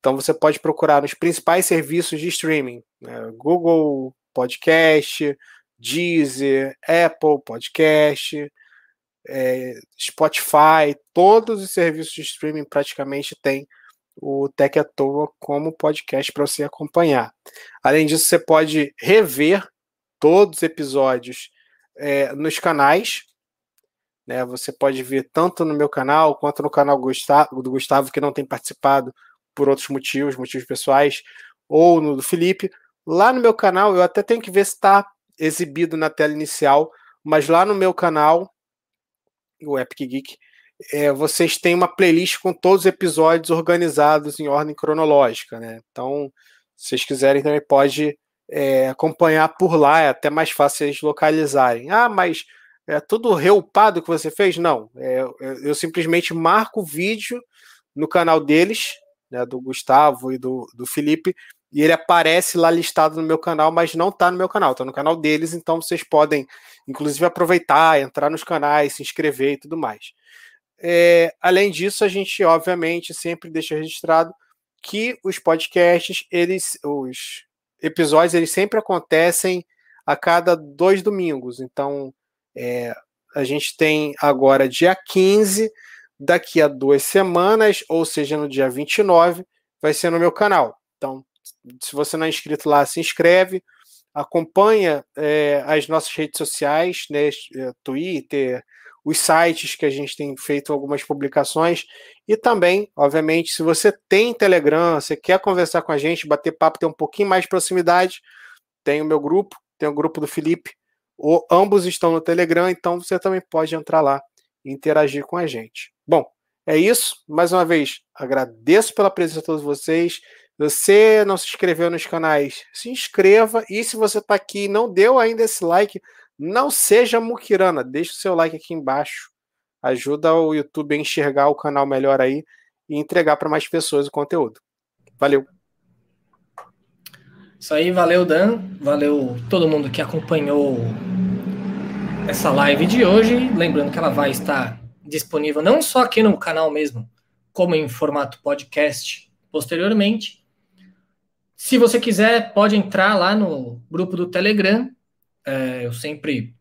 Speaker 2: Então você pode procurar nos principais serviços de streaming, né? Google Podcast, Deezer, Apple Podcast, é, Spotify, todos os serviços de streaming praticamente têm o Tech à Toa como podcast para você acompanhar. Além disso, você pode rever todos os episódios é, nos canais. Né? Você pode ver tanto no meu canal quanto no canal Gustavo, do Gustavo, que não tem participado por outros motivos, motivos pessoais, ou no do Felipe. Lá no meu canal, eu até tenho que ver se está exibido na tela inicial, mas lá no meu canal, o Epic Geek, é, vocês têm uma playlist com todos os episódios organizados em ordem cronológica, né? Então, se vocês quiserem, também pode é, acompanhar por lá, é até mais fácil eles localizarem. Ah, mas é tudo reupado que você fez? Não, é, eu simplesmente marco o vídeo no canal deles, né, do Gustavo e do, do Felipe, e ele aparece lá listado no meu canal, mas não está no meu canal, está no canal deles, então vocês podem, inclusive, aproveitar, entrar nos canais, se inscrever e tudo mais. É, além disso, a gente, obviamente, sempre deixa registrado que os podcasts, eles, os episódios, eles sempre acontecem a cada dois domingos. Então, é, a gente tem agora dia 15, daqui a duas semanas, ou seja, no dia 29, vai ser no meu canal. Então, se você não é inscrito lá, se inscreve, acompanha é, as nossas redes sociais, né, é, Twitter, os sites que a gente tem feito algumas publicações e também, obviamente, se você tem Telegram, você quer conversar com a gente, bater papo, ter um pouquinho mais de proximidade, tem o meu grupo, tem o grupo do Felipe, o, ambos estão no Telegram, então você também pode entrar lá e interagir com a gente. Bom, é isso. Mais uma vez, agradeço pela presença de todos vocês. Você não se inscreveu nos canais, se inscreva. E se você está aqui e não deu ainda esse like, não seja muquirana. Deixe o seu like aqui embaixo. Ajuda o YouTube a enxergar o canal melhor aí e entregar para mais pessoas o conteúdo. Valeu.
Speaker 1: Isso aí, valeu Dan, valeu todo mundo que acompanhou essa live de hoje. Lembrando que ela vai estar disponível não só aqui no canal mesmo, como em formato podcast posteriormente. Se você quiser, pode entrar lá no grupo do Telegram. É, eu sempre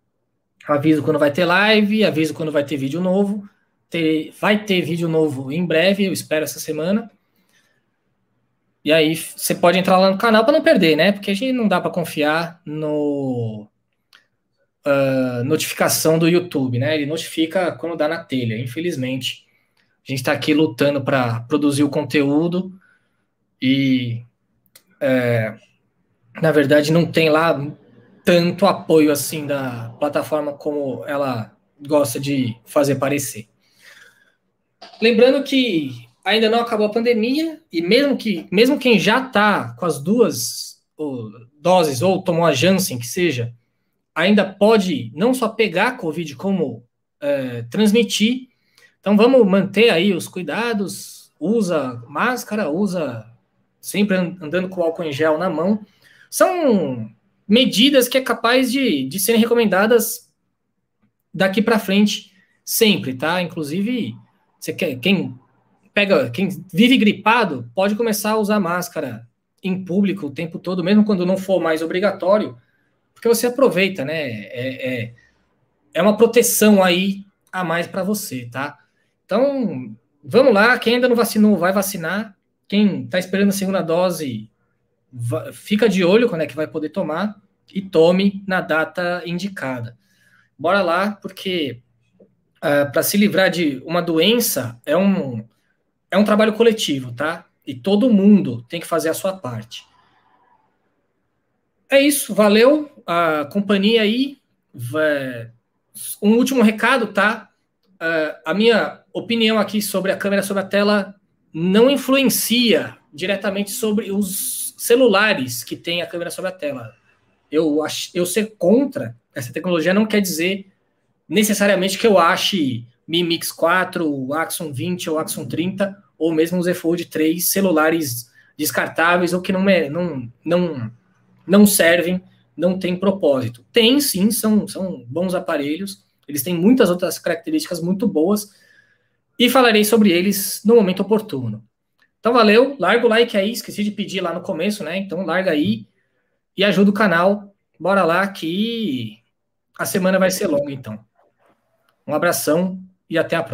Speaker 1: aviso quando vai ter live, aviso quando vai ter vídeo novo. Ter, vai ter vídeo novo em breve, eu espero essa semana. E aí você pode entrar lá no canal para não perder, né? Porque a gente não dá para confiar no uh, notificação do YouTube, né? Ele notifica quando dá na telha, infelizmente. A gente está aqui lutando para produzir o conteúdo e é, na verdade, não tem lá tanto apoio assim da plataforma como ela gosta de fazer parecer. Lembrando que ainda não acabou a pandemia e mesmo que mesmo quem já está com as duas ou, doses ou tomou a Janssen que seja, ainda pode não só pegar a Covid como é, transmitir. Então vamos manter aí os cuidados, usa máscara, usa sempre andando com álcool em gel na mão, são medidas que é capaz de, de serem recomendadas daqui para frente sempre, tá? Inclusive, você quer, quem pega, quem vive gripado, pode começar a usar máscara em público o tempo todo, mesmo quando não for mais obrigatório, porque você aproveita, né? É, é, é uma proteção aí a mais para você, tá? Então, vamos lá, quem ainda não vacinou, vai vacinar. Quem está esperando a segunda dose, fica de olho quando é que vai poder tomar e tome na data indicada. Bora lá, porque uh, é, para se livrar de uma doença é um, é um trabalho coletivo, tá? E todo mundo tem que fazer a sua parte. É isso, valeu a companhia aí. Um último recado, tá? Uh, a minha opinião aqui sobre a câmera sobre a tela não influencia diretamente sobre os celulares que têm a câmera sobre a tela. Eu, eu ser contra essa tecnologia não quer dizer necessariamente que eu ache Mi Mix 4, o Axon 20 ou o Axon 30, ou mesmo o Z Fold 3 celulares descartáveis ou que não, não, não, não servem não tem propósito. Tem sim, são, são bons aparelhos, eles têm muitas outras características muito boas e falarei sobre eles no momento oportuno. Então valeu, larga o like aí, esqueci de pedir lá no começo, né? Então larga aí e ajuda o canal. Bora lá que a semana vai ser longa então. Um abração e até a próxima.